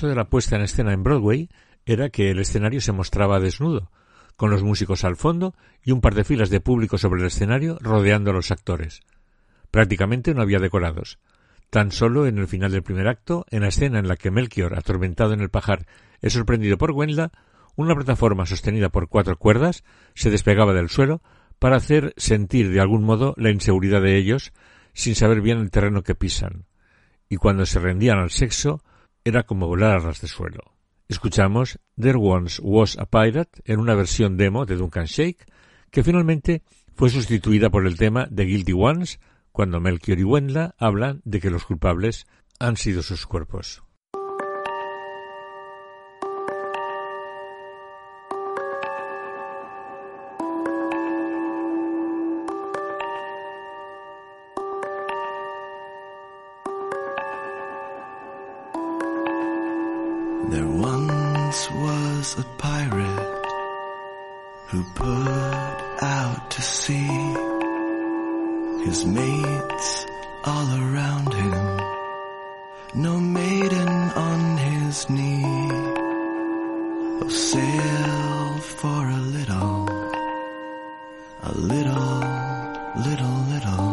De la puesta en escena en Broadway era que el escenario se mostraba desnudo, con los músicos al fondo y un par de filas de público sobre el escenario rodeando a los actores. Prácticamente no había decorados. Tan solo en el final del primer acto, en la escena en la que Melchior, atormentado en el pajar, es sorprendido por Wendla, una plataforma sostenida por cuatro cuerdas se despegaba del suelo para hacer sentir de algún modo la inseguridad de ellos sin saber bien el terreno que pisan. Y cuando se rendían al sexo, era como volar a ras de suelo. Escuchamos There Once Was a Pirate en una versión demo de Duncan Shake, que finalmente fue sustituida por el tema de Guilty Ones, cuando Melchior y Wendla hablan de que los culpables han sido sus cuerpos. A pirate who put out to sea. His mates all around him, no maiden on his knee. Oh, sail for a little, a little, little, little.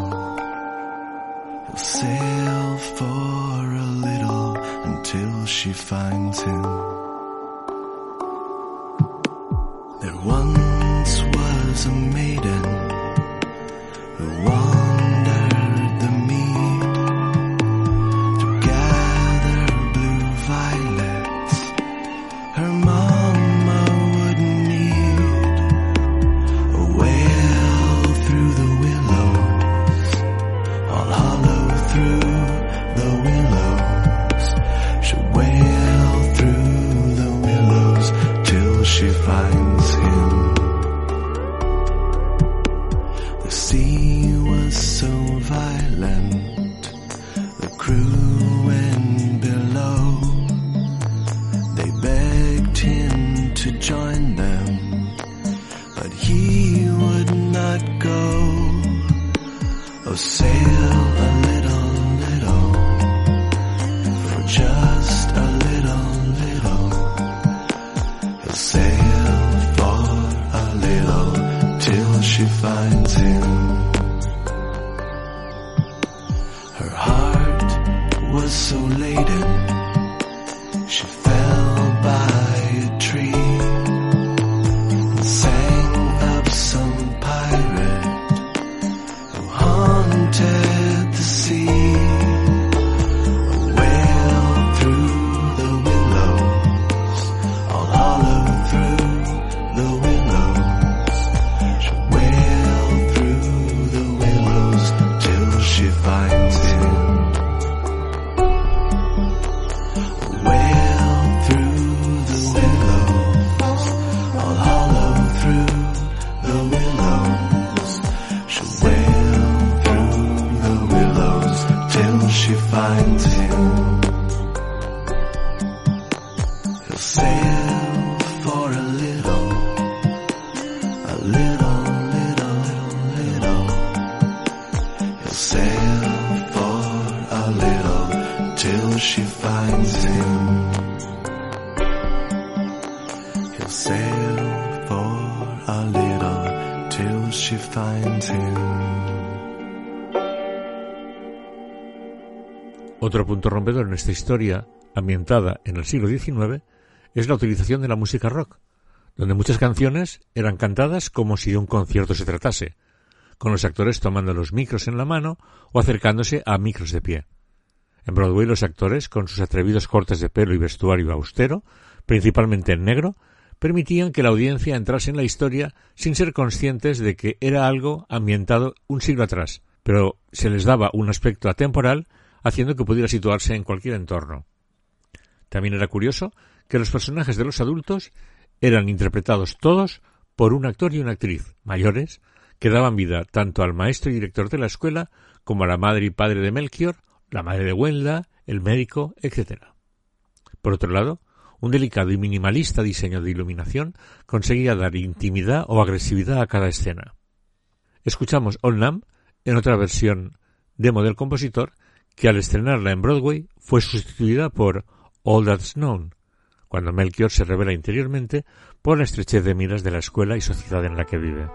He'll sail for a little until she finds him. There once Otro punto rompedor en esta historia, ambientada en el siglo XIX, es la utilización de la música rock, donde muchas canciones eran cantadas como si de un concierto se tratase, con los actores tomando los micros en la mano o acercándose a micros de pie. En Broadway los actores, con sus atrevidos cortes de pelo y vestuario austero, principalmente en negro, permitían que la audiencia entrase en la historia sin ser conscientes de que era algo ambientado un siglo atrás, pero se les daba un aspecto atemporal haciendo que pudiera situarse en cualquier entorno. También era curioso que los personajes de los adultos eran interpretados todos por un actor y una actriz mayores que daban vida tanto al maestro y director de la escuela como a la madre y padre de Melchior, la madre de Wendla, el médico, etc. Por otro lado, un delicado y minimalista diseño de iluminación conseguía dar intimidad o agresividad a cada escena. Escuchamos All Nam en otra versión demo del compositor que al estrenarla en Broadway fue sustituida por All That's Known, cuando Melchior se revela interiormente por la estrechez de miras de la escuela y sociedad en la que vive.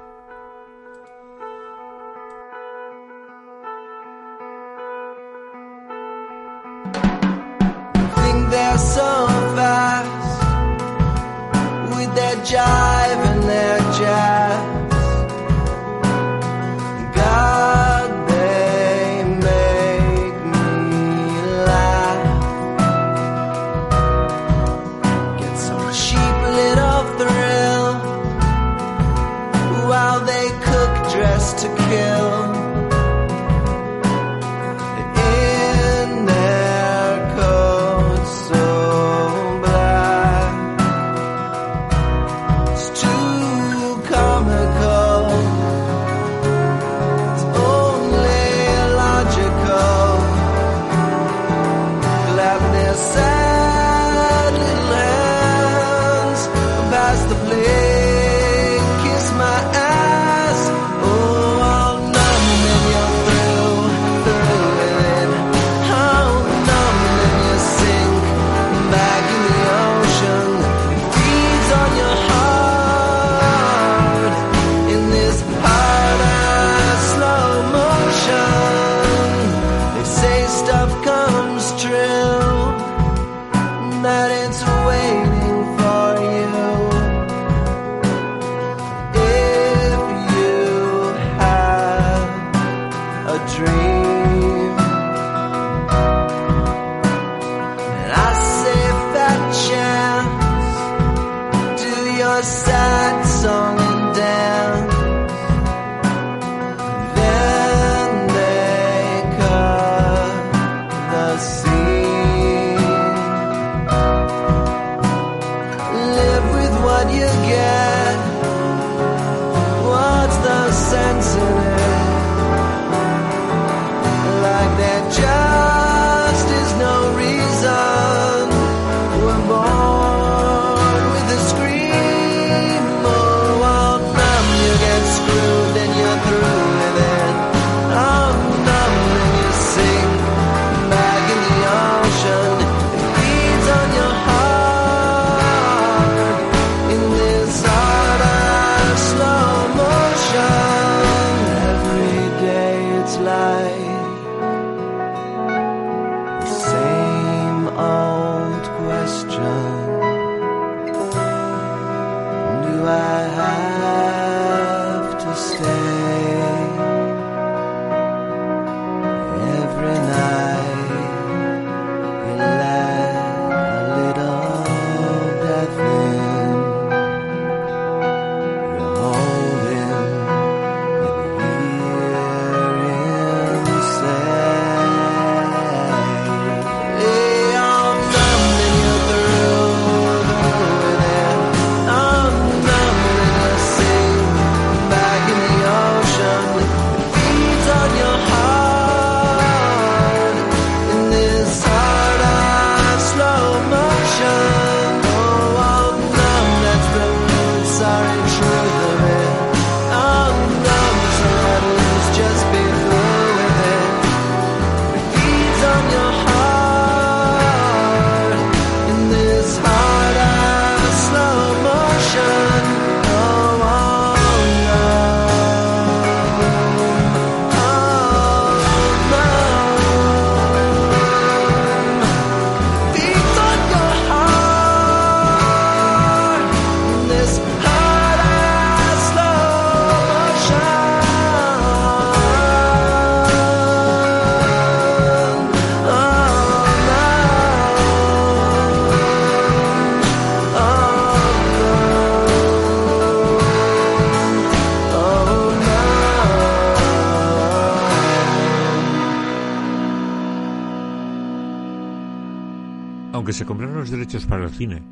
Para el cine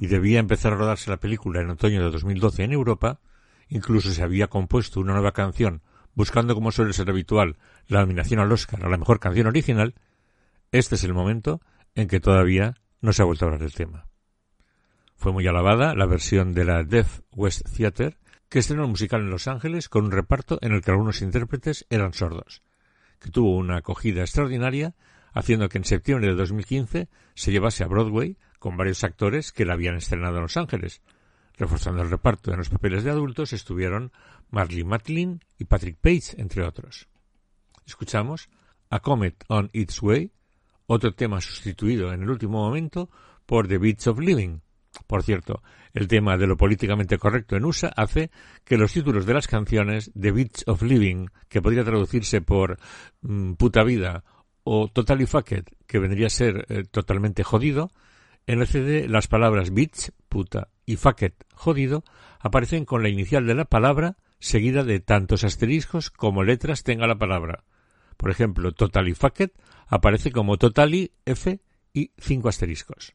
y debía empezar a rodarse la película en otoño de 2012 en Europa, incluso se había compuesto una nueva canción buscando, como suele ser habitual, la nominación al Oscar a la mejor canción original, este es el momento en que todavía no se ha vuelto a hablar del tema. Fue muy alabada la versión de la Deaf West Theatre, que estrenó el musical en Los Ángeles con un reparto en el que algunos intérpretes eran sordos, que tuvo una acogida extraordinaria haciendo que en septiembre de 2015 se llevase a Broadway con varios actores que la habían estrenado en Los Ángeles. Reforzando el reparto en los papeles de adultos estuvieron Marley Matlin y Patrick Page, entre otros. Escuchamos A Comet on Its Way, otro tema sustituido en el último momento por The Beats of Living. Por cierto, el tema de lo políticamente correcto en USA hace que los títulos de las canciones The Beats of Living, que podría traducirse por mm, puta vida o Totally Fucked, que vendría a ser eh, totalmente jodido, en el CD las palabras bitch, puta y fucked, jodido, aparecen con la inicial de la palabra seguida de tantos asteriscos como letras tenga la palabra. Por ejemplo, totally fucked aparece como totally F y cinco asteriscos.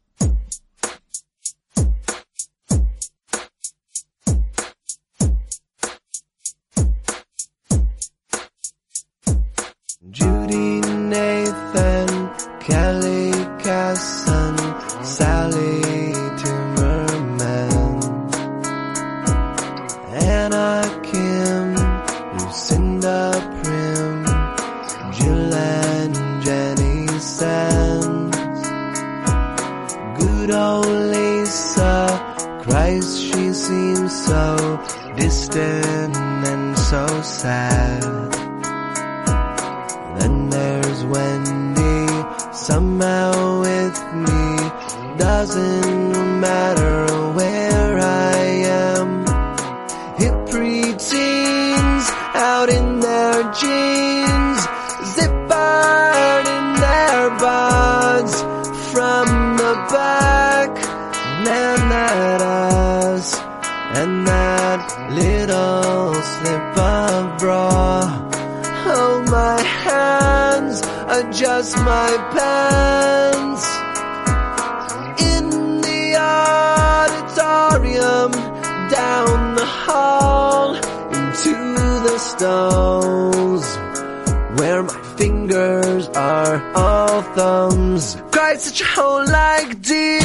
Thumbs. Cried such a whole like deal.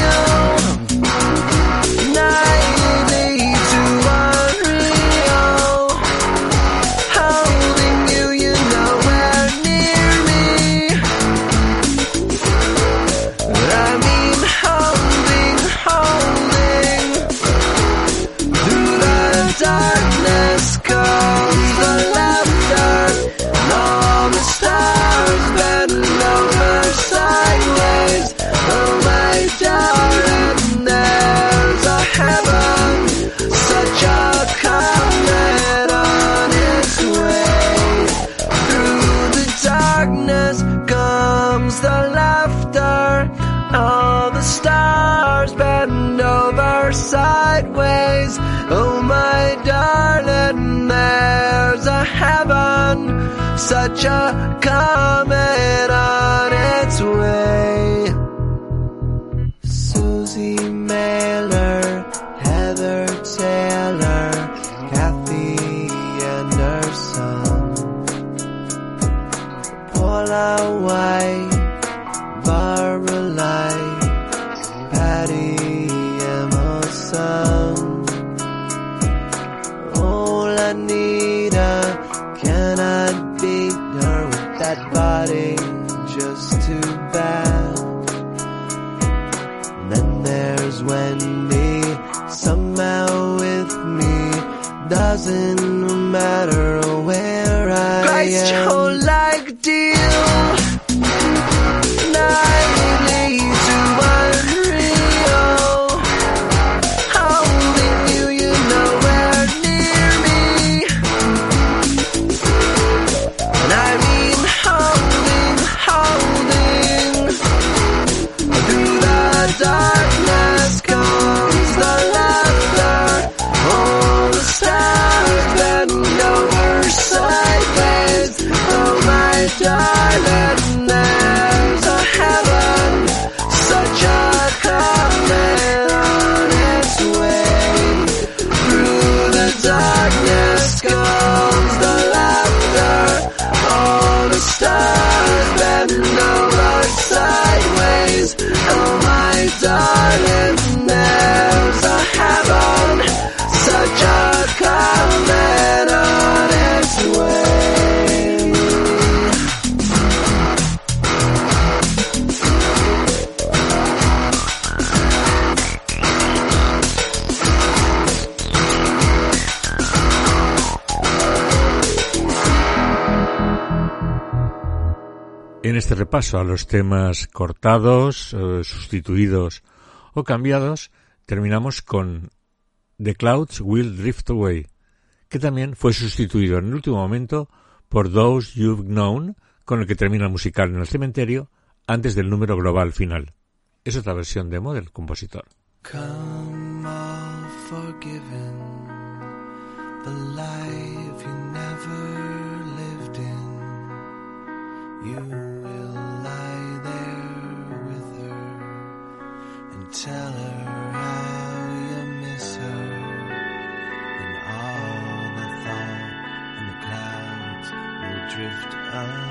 A los temas cortados, eh, sustituidos o cambiados, terminamos con The Clouds Will Drift Away, que también fue sustituido en el último momento por Those You've Known, con el que termina el musical en el cementerio, antes del número global final. Es otra versión demo del compositor. Come all forgiven, the life you never lived in. Tell her how you miss her. And all the thought and the clouds will drift away.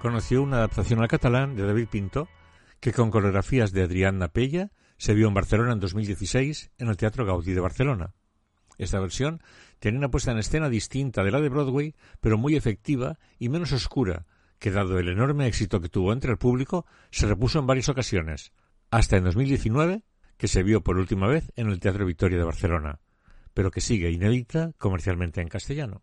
Conoció una adaptación al catalán de David Pinto, que con coreografías de Adrián Napella se vio en Barcelona en 2016 en el Teatro Gaudí de Barcelona. Esta versión tenía una puesta en escena distinta de la de Broadway, pero muy efectiva y menos oscura, que dado el enorme éxito que tuvo entre el público, se repuso en varias ocasiones, hasta en 2019, que se vio por última vez en el Teatro Victoria de Barcelona, pero que sigue inédita comercialmente en castellano.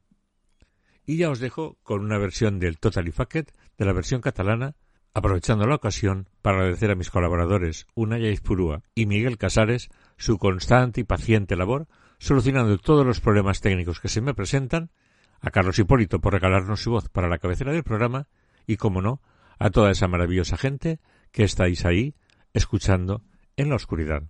Y ya os dejo con una versión del Totally Fucked de la versión catalana, aprovechando la ocasión para agradecer a mis colaboradores Unaya Izpurúa y Miguel Casares su constante y paciente labor solucionando todos los problemas técnicos que se me presentan, a Carlos Hipólito por regalarnos su voz para la cabecera del programa y, como no, a toda esa maravillosa gente que estáis ahí escuchando en la oscuridad.